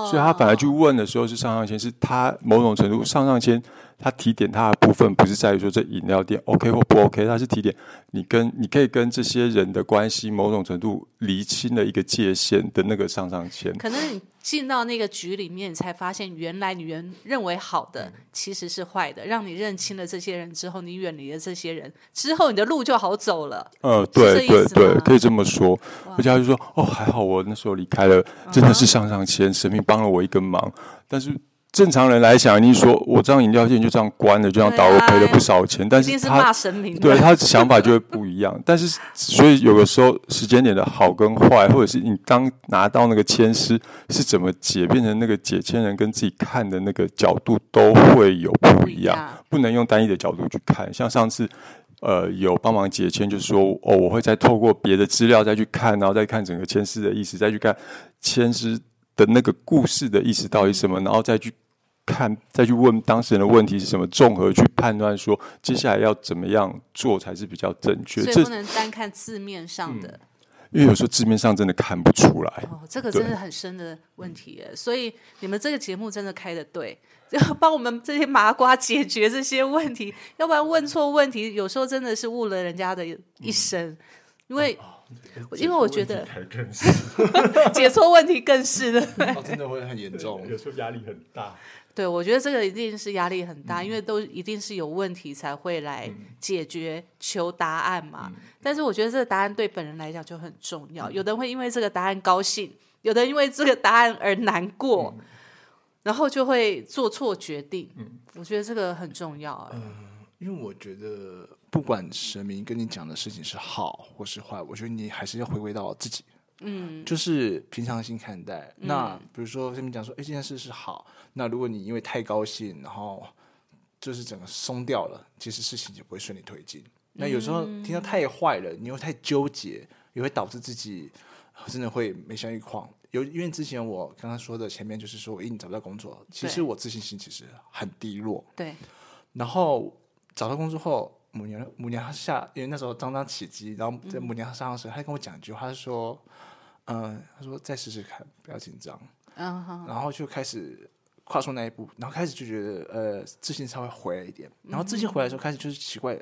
所以他本来去问的时候是上上签，是他某种程度上上签。他提点他的部分不是在于说这饮料店 OK 或不 OK，他是提点你跟你可以跟这些人的关系某种程度厘清了一个界限的那个上上签。可能你进到那个局里面，你才发现原来你原认为好的其实是坏的。让你认清了这些人之后，你远离了这些人之后，你的路就好走了。呃，对对对，可以这么说。而且他就说：“哦，还好我那时候离开了，真的是上上签，神明帮了我一根忙。”但是。正常人来想，你说我这样饮料店就这样关了，就这样倒，我赔了不少钱。但是他对他想法就会不一样。但是所以有的时候时间点的好跟坏，或者是你刚拿到那个签师是怎么解，变成那个解签人跟自己看的那个角度都会有不一样，不能用单一的角度去看。像上次呃有帮忙解签，就是说哦，我会再透过别的资料再去看，然后再看整个签诗的意思，再去看签诗的那个故事的意思到底什么，然后再去。看，再去问当事人的问题是什么，综合去判断说接下来要怎么样做才是比较正确。所以不能单看字面上的，因为有时候字面上真的看不出来。哦，这个真的很深的问题。所以你们这个节目真的开的对，要 帮我们这些麻瓜解决这些问题，要不然问错问题，有时候真的是误了人家的一生。因为，因为我觉得 解错问题更是的，真的会很严重，有时候压力很大。对，我觉得这个一定是压力很大，因为都一定是有问题才会来解决求答案嘛。但是我觉得这个答案对本人来讲就很重要。有的人会因为这个答案高兴，有的人因为这个答案而难过，然后就会做错决定。我觉得这个很重要。嗯，因为我觉得不管神明跟你讲的事情是好或是坏，我觉得你还是要回归到自己。嗯，就是平常心看待。那比如说，神明讲说，哎，这件事是好。那如果你因为太高兴，然后就是整个松掉了，其实事情就不会顺利推进。那有时候听到太坏了，你又太纠结，也会导致自己真的会没相一况。有因为之前我刚刚说的前面就是说我一直找不到工作，其实我自信心其实很低落。对，然后找到工作后，母娘母娘她下，因为那时候刚刚起机，然后嗯在母娘上的时候，她跟我讲一句话，她说：“嗯、她说再试试看，不要紧张。”嗯，然后就开始跨出那一步，然后开始就觉得呃自信稍微回来一点，然后自信回来的时候开始就是奇怪，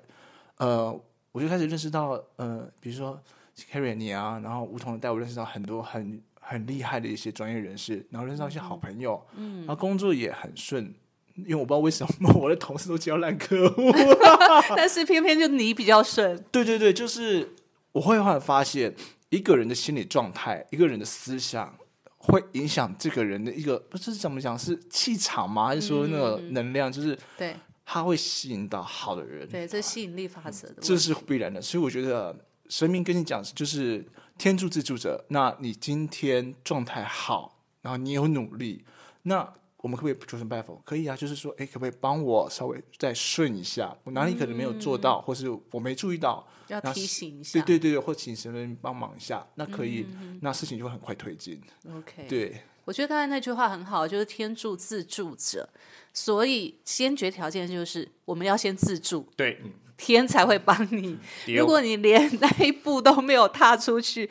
呃，我就开始认识到呃，比如说 Carrie 你啊，然后梧桐带我认识到很多很很厉害的一些专业人士，然后认识到一些好朋友，嗯，然后工作也很顺。因为我不知道为什么我的同事都交烂客户，但是偏偏就你比较顺，对对对，就是我会忽然发现，一个人的心理状态，一个人的思想，会影响这个人的一个不是怎么讲，是气场吗？还是说那个能量？就是对他会吸引到好的人，对，这是吸引力法则的这是必然的。所以我觉得神明跟你讲，就是天助自助者。那你今天状态好，然后你有努力，那我们可不可以求神拜佛？可以啊，就是说，哎，可不可以帮我稍微再顺一下？我哪里可能没有做到，或是我没注意到？要提醒一下，对对对对，或请神人帮忙一下，那可以，那事情就会很快推进。，OK，对，我觉得刚才那句话很好，就是天助自助者，所以先决条件就是我们要先自助，对，天才会帮你。如果你连那一步都没有踏出去，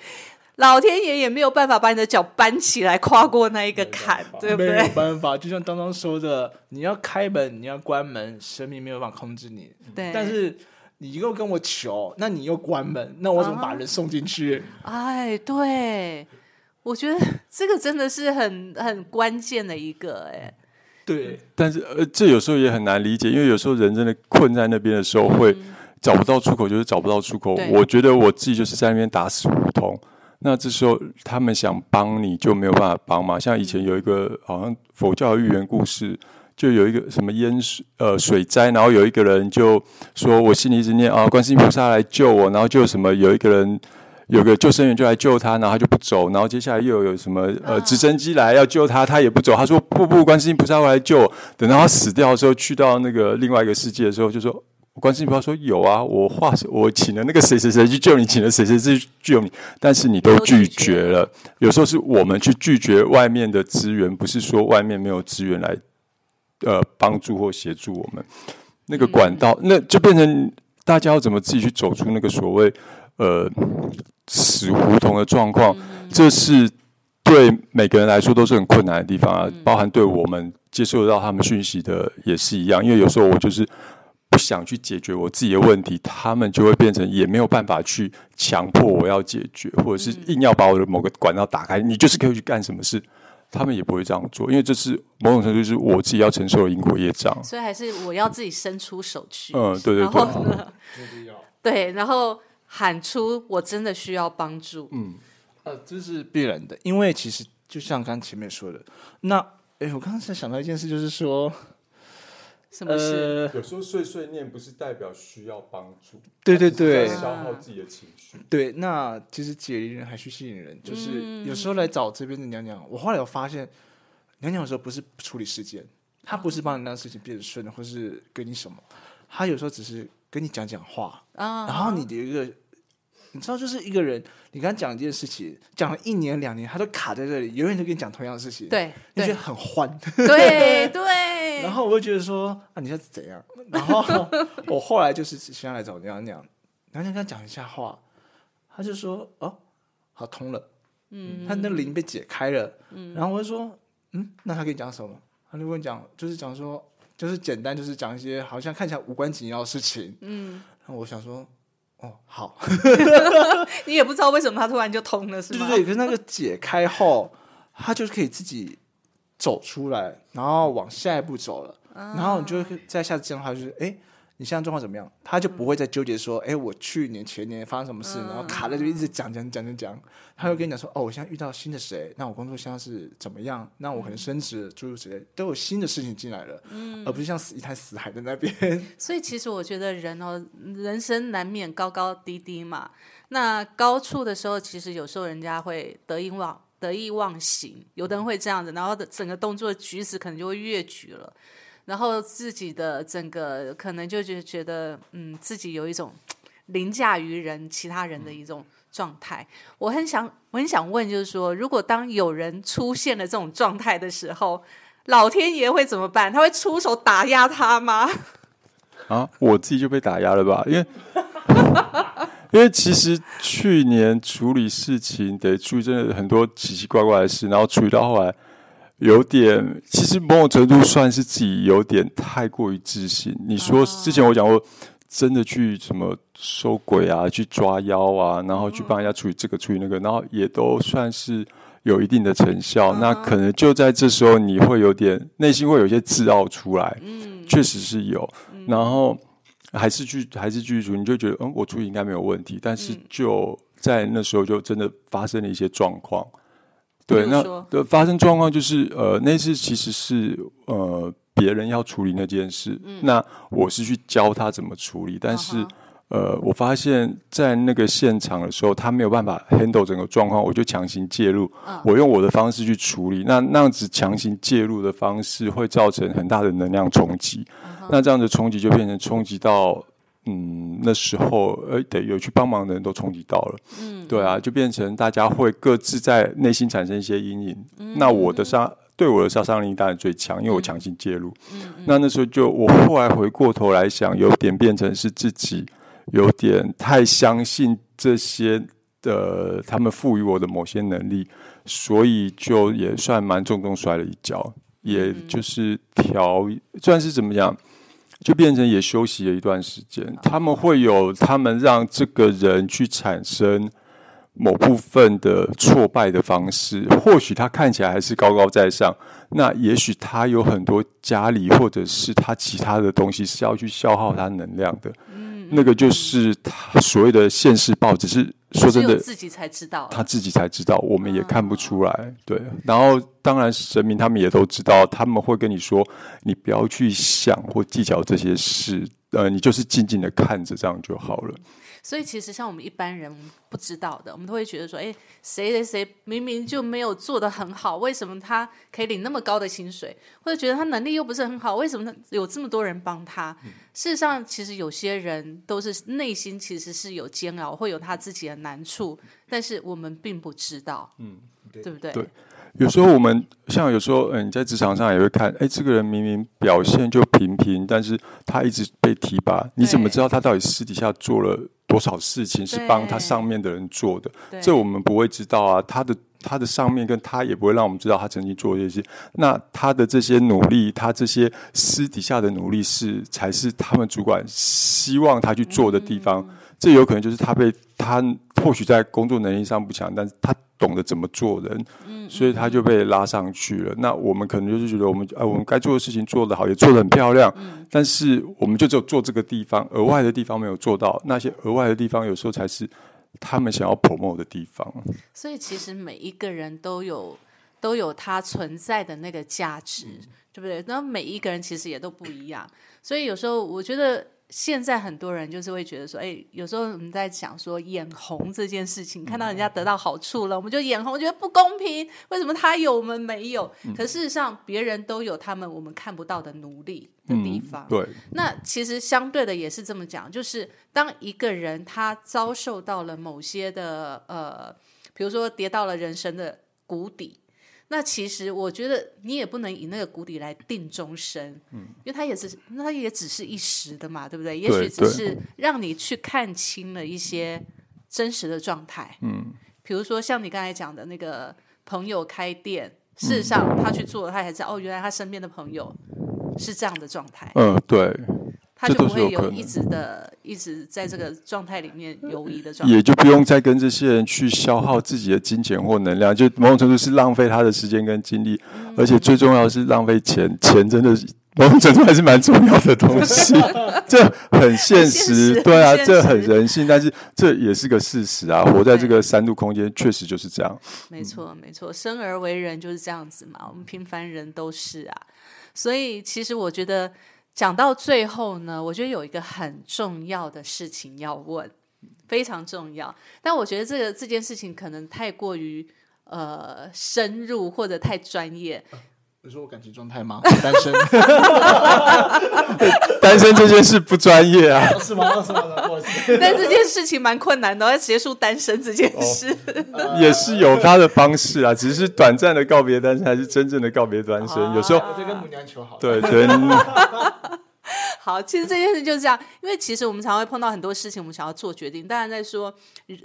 老天爷也没有办法把你的脚搬起来跨过那一个坎，对不没有对？办法，就像刚刚说的，你要开门，你要关门，神明没有办法控制你。对，但是你又跟我求，那你又关门，那我怎么把人送进去？哎，对，我觉得这个真的是很很关键的一个，哎，对，但是呃，这有时候也很难理解，因为有时候人真的困在那边的时候，会找不到出口，就是找不到出口。我觉得我自己就是在那边打死胡同。那这时候他们想帮你就没有办法帮嘛。像以前有一个好像佛教的寓言故事，就有一个什么淹水呃水灾，然后有一个人就说我心里一直念啊，观世音菩萨来救我，然后就什么有一个人。有个救生员就来救他，然后他就不走，然后接下来又有什么呃直升机来要救他，他也不走。他说不不，观世音菩萨会来救我。等到他死掉的时候，去到那个另外一个世界的时候，就说观世音菩萨说有啊，我画我请了那个谁谁谁去救你，请了谁谁谁去救你，但是你都拒绝了。有时候是我们去拒绝外面的资源，不是说外面没有资源来呃帮助或协助我们。那个管道，那就变成大家要怎么自己去走出那个所谓呃死胡同的状况，这是对每个人来说都是很困难的地方啊，包含对我们接受到他们讯息的也是一样，因为有时候我就是不想去解决我自己的问题，他们就会变成也没有办法去强迫我要解决，或者是硬要把我的某个管道打开，你就是可以去干什么事。他们也不会这样做，因为这是某种程度是我自己要承受的因果业障。所以还是我要自己伸出手去，嗯，对对然对。后呢，对，然后喊出我真的需要帮助，嗯呃，这是必然的，因为其实就像刚前面说的，那哎，我刚刚才想到一件事，就是说，什么有时候碎碎念不是代表需要帮助，对对对消耗自己的情绪。对，那其实解离人还需吸引人，就是有时候来找这边的娘娘，我后来有发现，娘娘有时候不是处理事件，她不是帮你让事情变得顺，或是给你什么，她有时候只是跟你讲讲话，啊，然后你的一个，你知道，就是一个人，你跟他讲一件事情，讲了一年两年，他都卡在这里，永远都跟你讲同样的事情，，对对你觉得很欢。对 对，然后我就觉得说，啊，你现在是怎样？然后我后来就是先来找娘娘，娘娘跟他讲一下话，他就说，哦，好通了，嗯，他那灵被解开了，嗯，然后我就说，嗯，那他跟你讲什么？他就跟你讲，就是讲说，就是简单，就是讲一些好像看起来无关紧要的事情，嗯，然后我想说，哦，好，你也不知道为什么他突然就通了，是吗？对对对，可是那个解开后，他就是可以自己走出来，然后往下一步走了。然后你就会在下次见到他，就是哎，你现在状况怎么样？他就不会再纠结说，哎，我去年前年发生什么事，然后卡在这边一直讲讲讲讲讲。他会跟你讲说，哦，我现在遇到新的谁，那我工作现在是怎么样？那我可能升职，诸如此类，都有新的事情进来了，嗯而不是像死一滩死海在那边。所以其实我觉得人哦，人生难免高高低低嘛。那高处的时候，其实有时候人家会得意忘得意忘形，有的人会这样子，然后整个动作举止可能就会越举了，然后自己的整个可能就觉觉得，嗯，自己有一种凌驾于人其他人的一种状态。我很想，我很想问，就是说，如果当有人出现了这种状态的时候，老天爷会怎么办？他会出手打压他吗？啊，我自己就被打压了吧？因为因为其实去年处理事情得注意真的很多奇奇怪怪的事，然后处理到后来有点，其实某种程度算是自己有点太过于自信。你说之前我讲过，真的去什么收鬼啊，去抓妖啊，然后去帮人家处理这个处理那个，然后也都算是有一定的成效。那可能就在这时候，你会有点内心会有一些自傲出来。嗯，确实是有，然后。还是去还是继续处理，你就觉得嗯，我处理应该没有问题。但是就在那时候，就真的发生了一些状况。对，那的发生状况就是呃，那次其实是呃别人要处理那件事，那我是去教他怎么处理。但是呃，我发现在那个现场的时候，他没有办法 handle 整个状况，我就强行介入，我用我的方式去处理。那那样子强行介入的方式会造成很大的能量冲击。那这样的冲击就变成冲击到，嗯，那时候，呃，得有去帮忙的人都冲击到了，嗯，对啊，就变成大家会各自在内心产生一些阴影。那我的杀对我的杀伤力当然最强，因为我强行介入。嗯，那那时候就我后来回过头来想，有点变成是自己有点太相信这些的他们赋予我的某些能力，所以就也算蛮重重摔了一跤，也就是调算是怎么讲。就变成也休息了一段时间，他们会有他们让这个人去产生某部分的挫败的方式，或许他看起来还是高高在上，那也许他有很多家里或者是他其他的东西是要去消耗他能量的。那个就是他所谓的现世报，只是说真的，自己才知道，他自己才知道，我们也看不出来。对，然后当然神明他们也都知道，他们会跟你说，你不要去想或计较这些事，呃，你就是静静的看着，这样就好了。所以其实像我们一般人不知道的，我们都会觉得说，哎，谁谁谁明明就没有做的很好，为什么他可以领那么高的薪水？或者觉得他能力又不是很好，为什么他有这么多人帮他？事实上，其实有些人都是内心其实是有煎熬，会有他自己的难处，但是我们并不知道，嗯，对不对？对。有时候我们像有时候，嗯，在职场上也会看，哎，这个人明明表现就平平，但是他一直被提拔，你怎么知道他到底私底下做了多少事情是帮他上面的人做的？这我们不会知道啊。他的他的上面跟他也不会让我们知道他曾经做这些。那他的这些努力，他这些私底下的努力是才是他们主管希望他去做的地方。这有可能就是他被他或许在工作能力上不强，但是他懂得怎么做人，所以他就被拉上去了。那我们可能就是觉得我们呃我们该做的事情做得好，也做得很漂亮，但是我们就只有做这个地方，额外的地方没有做到。那些额外的地方，有时候才是他们想要 promote 的地方。所以其实每一个人都有都有他存在的那个价值，对不对？那每一个人其实也都不一样。所以有时候我觉得。现在很多人就是会觉得说，哎，有时候我们在讲说眼红这件事情，看到人家得到好处了，我们就眼红，觉得不公平。为什么他有我们没有？可事实上，别人都有他们我们看不到的努力的地方。对。那其实相对的也是这么讲，就是当一个人他遭受到了某些的呃，比如说跌到了人生的谷底。那其实我觉得你也不能以那个谷底来定终身，嗯，因为他也是，那他也只是一时的嘛，对不对？也许只是让你去看清了一些真实的状态，嗯，比如说像你刚才讲的那个朋友开店，事实上他去做，他才知道哦，原来他身边的朋友是这样的状态，嗯，对。他就不会有一直的一直在这个状态里面游移的状态，也就不用再跟这些人去消耗自己的金钱或能量，就某种程度是浪费他的时间跟精力，而且最重要的是浪费钱，钱真的是某种程度还是蛮重要的东西，这很现实，对啊，这很人性，但是这也是个事实啊，活在这个三度空间，确实就是这样。没错，没错，生而为人就是这样子嘛，我们平凡人都是啊，所以其实我觉得。讲到最后呢，我觉得有一个很重要的事情要问，非常重要。但我觉得这个这件事情可能太过于呃深入或者太专业。你说我感情状态吗？单身。单身这件事不专业啊。是吗？是吗？不好意思，但这件事情蛮困难的，要结束单身这件哦事。也是有他的方式啊，只是短暂的告别单身，还是真正的告别单身。有时候，我在跟母娘求好。对 对，好，其实这件事就是这样，因为其实我们常会碰到很多事情，我们想要做决定，当然在说，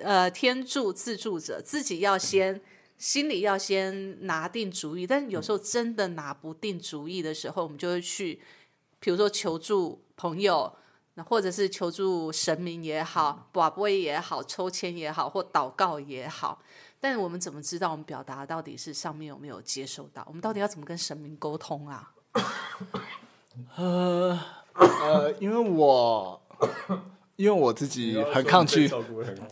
呃，天助自助者，自己要先心里要先拿定主意，但有时候真的拿不定主意的时候，我们就会去，比如说求助朋友。那或者是求助神明也好，卜龟也好，抽签也好，或祷告也好，但我们怎么知道我们表达到底是上面有没有接收到？我们到底要怎么跟神明沟通啊？呃 呃，因为我因为我自己很抗拒，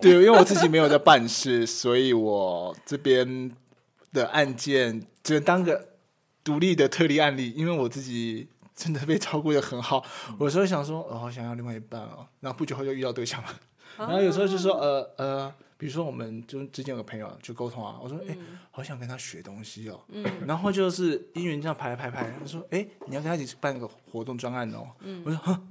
对，因为我自己没有在办事，所以我这边的案件只能当个独立的特例案例，因为我自己真的被照顾的很好。我有时候想说，哦，好想要另外一半哦，然后不久后就遇到对象了，然后有时候就说，呃呃。比如说，我们就之前有个朋友就沟通啊，我说，哎、好想跟他学东西哦，然后就是因缘这样排排排，他说，哎、你要跟他一起办个活动专案哦，我说，哼，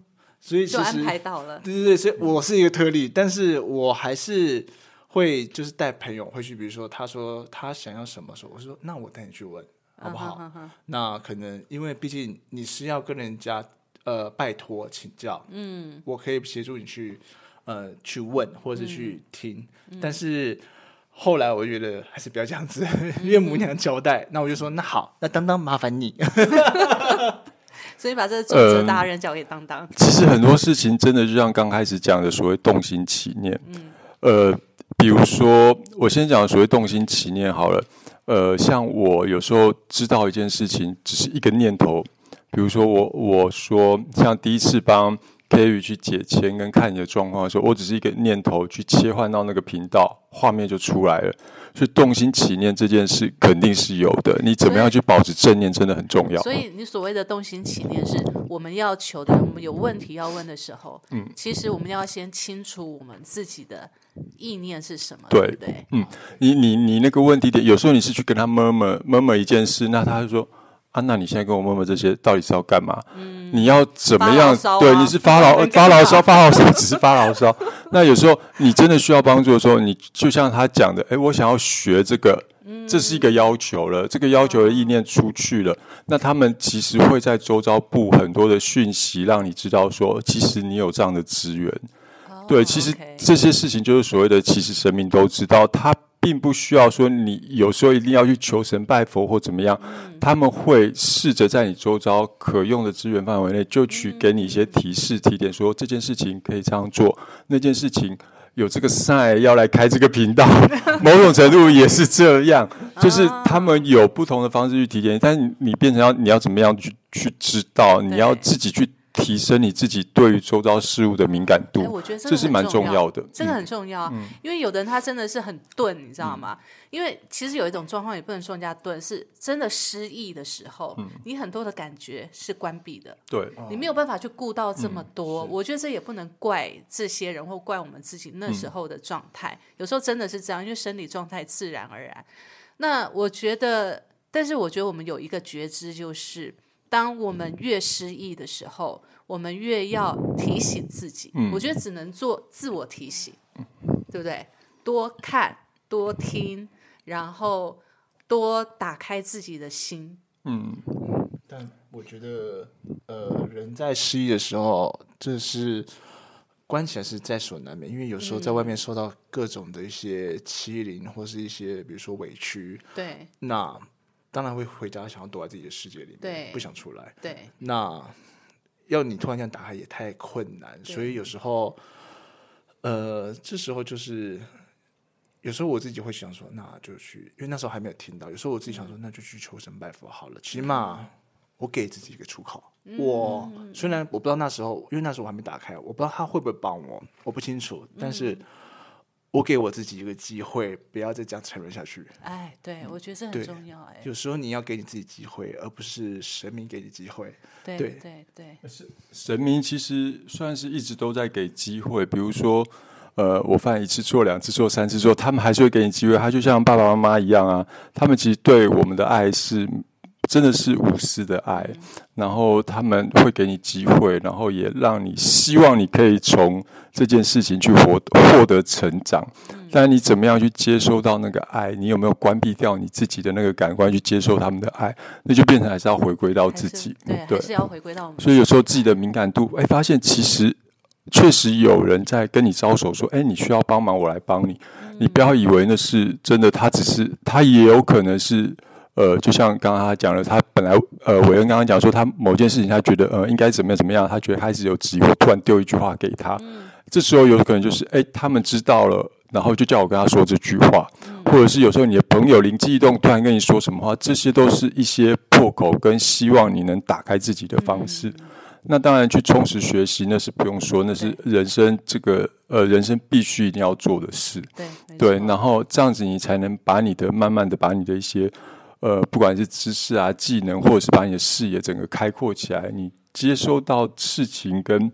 所以其就安实排到了。对对对，所以我是一个特例，但是我还是会就是带朋友会去，比如说他说他想要什么时候，我说那我带你去问好不好？那可能因为毕竟你是要跟人家呃拜托请教，嗯，我可以协助你去呃去问或者是去听，但是。后来我觉得还是不要这样子，因为母娘交代，那我就说那好，那当当麻烦你。所以把这个作者大人交给当当。其实很多事情真的就像刚开始讲的所谓动心起念，嗯呃，比如说我先讲所谓动心起念好了，呃，像我有时候知道一件事情，只是一个念头，比如说我我说像第一次帮 K 宇去解签跟看你的状况的时候，我只是一个念头去切换到那个频道，画面就出来了。所以动心起念这件事肯定是有的，你怎么样去保持正念真的很重要。所以你所谓的动心起念，是我们要求的，我们有问题要问的时候，嗯，其实我们要先清楚我们自己的意念是什么，对。不对？嗯？你你你那个问题点，有时候你是去跟他 murmur murmur 一件事，那他就说啊，那你现在跟我 murmur 这些到底是要干嘛？你要怎么样？对，你是发牢 发牢骚，发牢骚只是发牢骚。那有时候你真的需要帮助的时候，你就像他讲的，哎，我想要学这个。这是一个要求了，这个要求的意念出去了，那他们其实会在周遭布很多的讯息，让你知道说，其实你有这样的资源。哦对，其实这些事情就是所谓的，其实神明都知道，他并不需要说你有时候一定要去求神拜佛或怎么样，他们会试着在你周遭可用的资源范围内，就去给你一些提示、提点，说这件事情可以这样做，那件事情。有这个 sign 要来开这个频道，某种程度也是这样，就是他们有不同的方式去提点，但是你变成要你要怎么样去去知道，你要自己去提升你自己对于周遭事物的敏感度。哎，我觉得这是蛮重要的。这个很重要，因为有的人他真的是很钝，你知道吗？因为其实有一种状况也不能说人家钝，是真的失忆的时候，你很多的感觉是关闭的，对，你没有办法去顾到这么多。我觉得这也不能怪这些人或怪我们自己那时候的状态，有时候真的是这样，因为生理状态自然而然。那我觉得，但是我觉得我们有一个觉知，就是当我们越失意的时候，我们越要提醒自己。我觉得只能做自我提醒，对不对？多看，多听，然后多打开自己的心。嗯，但我觉得，呃，人在失意的时候，这是关起来是在所难免，因为有时候在外面受到各种的一些欺凌，或是一些比如说委屈，对那当然会回家想要躲在自己的世界里面，对不想出来。对，那要你突然间打开也太困难，所以有时候，呃，这时候就是有时候我自己会想说，那就去，因为那时候还没有听到。有时候我自己想说，那就去求神拜佛好了，起码我给自己一个出口。我虽然我不知道那时候，因为那时候我还没打开，我不知道他会不会帮我，我不清楚，但是我给我自己一个机会，不要再这样沉沦下去。哎，对，我觉得这很重要。哎，有时候你要给你自己机会，而不是神明给你机会。对对对对，神明其实算是一直都在给机会，比如说，呃，我犯一次错、两次错、三次错，他们还是会给你机会。他就像爸爸妈妈一样啊，他们其实对我们的爱是真的是无私的爱，然后他们会给你机会，然后也让你希望你可以从这件事情去获获得成长。但你怎么样去接收到那个爱？你有没有关闭掉你自己的那个感官去接受他们的爱？那就变成还是要回归到自己，对，还是要回归到。所以有时候自己的敏感度，哎，发现其实确实有人在跟你招手，说：“哎，你需要帮忙，我来帮你。”你不要以为那是真的，他只是他也有可能是。呃，就像刚刚他讲了，他本来呃，伟恩刚刚讲说，他某件事情他觉得呃应该怎么样怎么样，他觉得开始有机会，突然丢一句话给他，这时候有可能就是哎，他们知道了，然后就叫我跟他说这句话，或者是有时候你的朋友灵机一动，突然跟你说什么话，这些都是一些破口跟希望你能打开自己的方式。那当然去充实学习，那是不用说，那是人生这个呃人生必须一定要做的事。对对，然后这样子你才能把你的慢慢的把你的一些。呃，不管是知识啊、技能，或者是把你的视野整个开阔起来，你接收到事情跟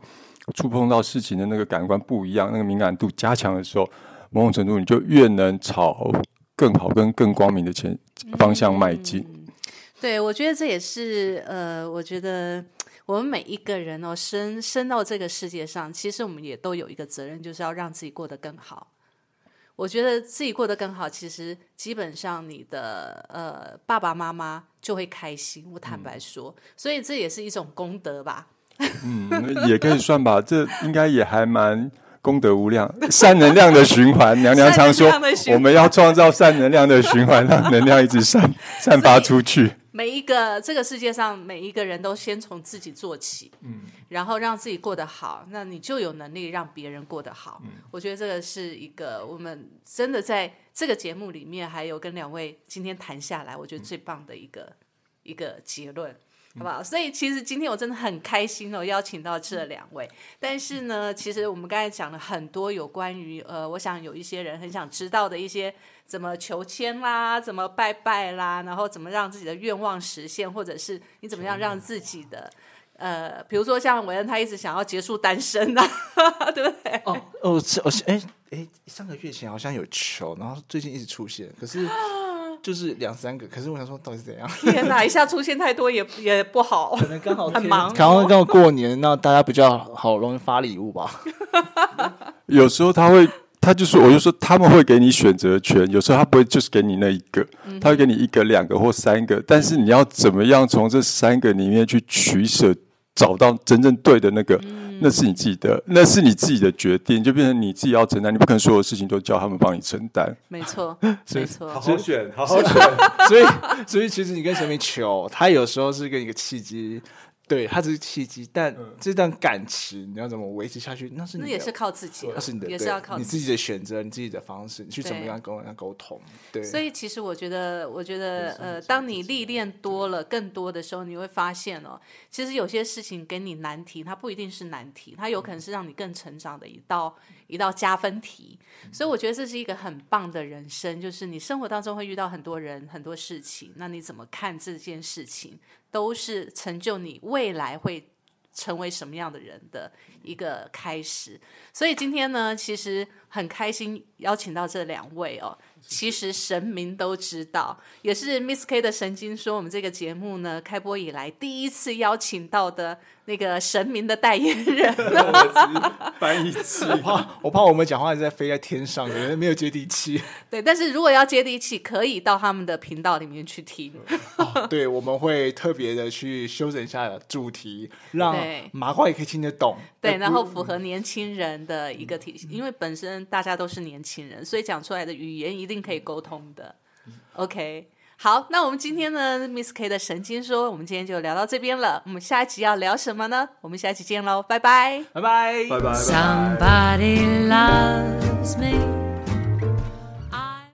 触碰到事情的那个感官不一样，那个敏感度加强的时候，某种程度你就越能朝更好跟更光明的前方向迈进。对，我觉得这也是呃，我觉得我们每一个人哦，生生到这个世界上，其实我们也都有一个责任，就是要让自己过得更好。我觉得自己过得更好，其实基本上你的呃爸爸妈妈就会开心。我坦白说，所以这也是一种功德吧。嗯，也可以算吧，这应该也还蛮功德无量、善能量的循环。娘娘常说，我们要创造善能量的循环，让能量一直散 散发出去。每一个这个世界上每一个人都先从自己做起，嗯，然后让自己过得好，那你就有能力让别人过得好。我觉得这个是一个我们真的在这个节目里面，还有跟两位今天谈下来，我觉得最棒的一个一个结论。好不好？所以其实今天我真的很开心哦，邀请到这两位。但是呢，其实我们刚才讲了很多有关于呃，我想有一些人很想知道的一些怎么求签啦，怎么拜拜啦，然后怎么让自己的愿望实现，或者是你怎么样让自己的呃，比如说像韦恩，他一直想要结束单身呐，对不对？哦哦，我哎哎，上个月前好像有求，然后最近一直出现，可是。就是两三个，可是我想说，到底是怎样？天哪，一下出现太多也也不好，可能刚好很忙，刚好刚好过年，那大家比较好容易发礼物吧。有时候他会，他就说，我就说他们会给你选择权，有时候他不会就是给你那一个，他会给你一个、两个或三个，但是你要怎么样从这三个里面去取舍，找到真正对的那个。那是你自己的，那是你自己的决定，就变成你自己要承担，你不可能所有事情都叫他们帮你承担。没错，没错，好好选，好好选。所以，所以其实你跟神明求，他有时候是跟一个契机。对，它只是契机，但这段感情你要怎么维持下去？那是那也是靠自己，那是你的，也是要靠你自己的选择，你自己的方式，你去怎么样跟人家沟通？对。所以其实我觉得，我觉得呃，当你历练多了，更多的时候，你会发现哦，其实有些事情给你难题，它不一定是难题，它有可能是让你更成长的一道一道加分题。所以我觉得这是一个很棒的人生，就是你生活当中会遇到很多人、很多事情，那你怎么看这件事情？都是成就你未来会成为什么样的人的一个开始，所以今天呢，其实很开心邀请到这两位哦。其实神明都知道，也是 Miss K 的神经说，我们这个节目呢开播以来第一次邀请到的那个神明的代言人。翻译器，我怕我怕我们讲话在飞在天上，可能没有接地气。对，但是如果要接地气，可以到他们的频道里面去听。对，我们会特别的去修整一下主题，让麻瓜也可以听得懂。对，然后符合年轻人的一个体系，因为本身大家都是年轻人，所以讲出来的语言一定可以沟通的。OK，好，那我们今天呢，Miss K 的神经说，我们今天就聊到这边了。我们下一集要聊什么呢？我们下一集见喽，拜拜，拜拜，拜拜。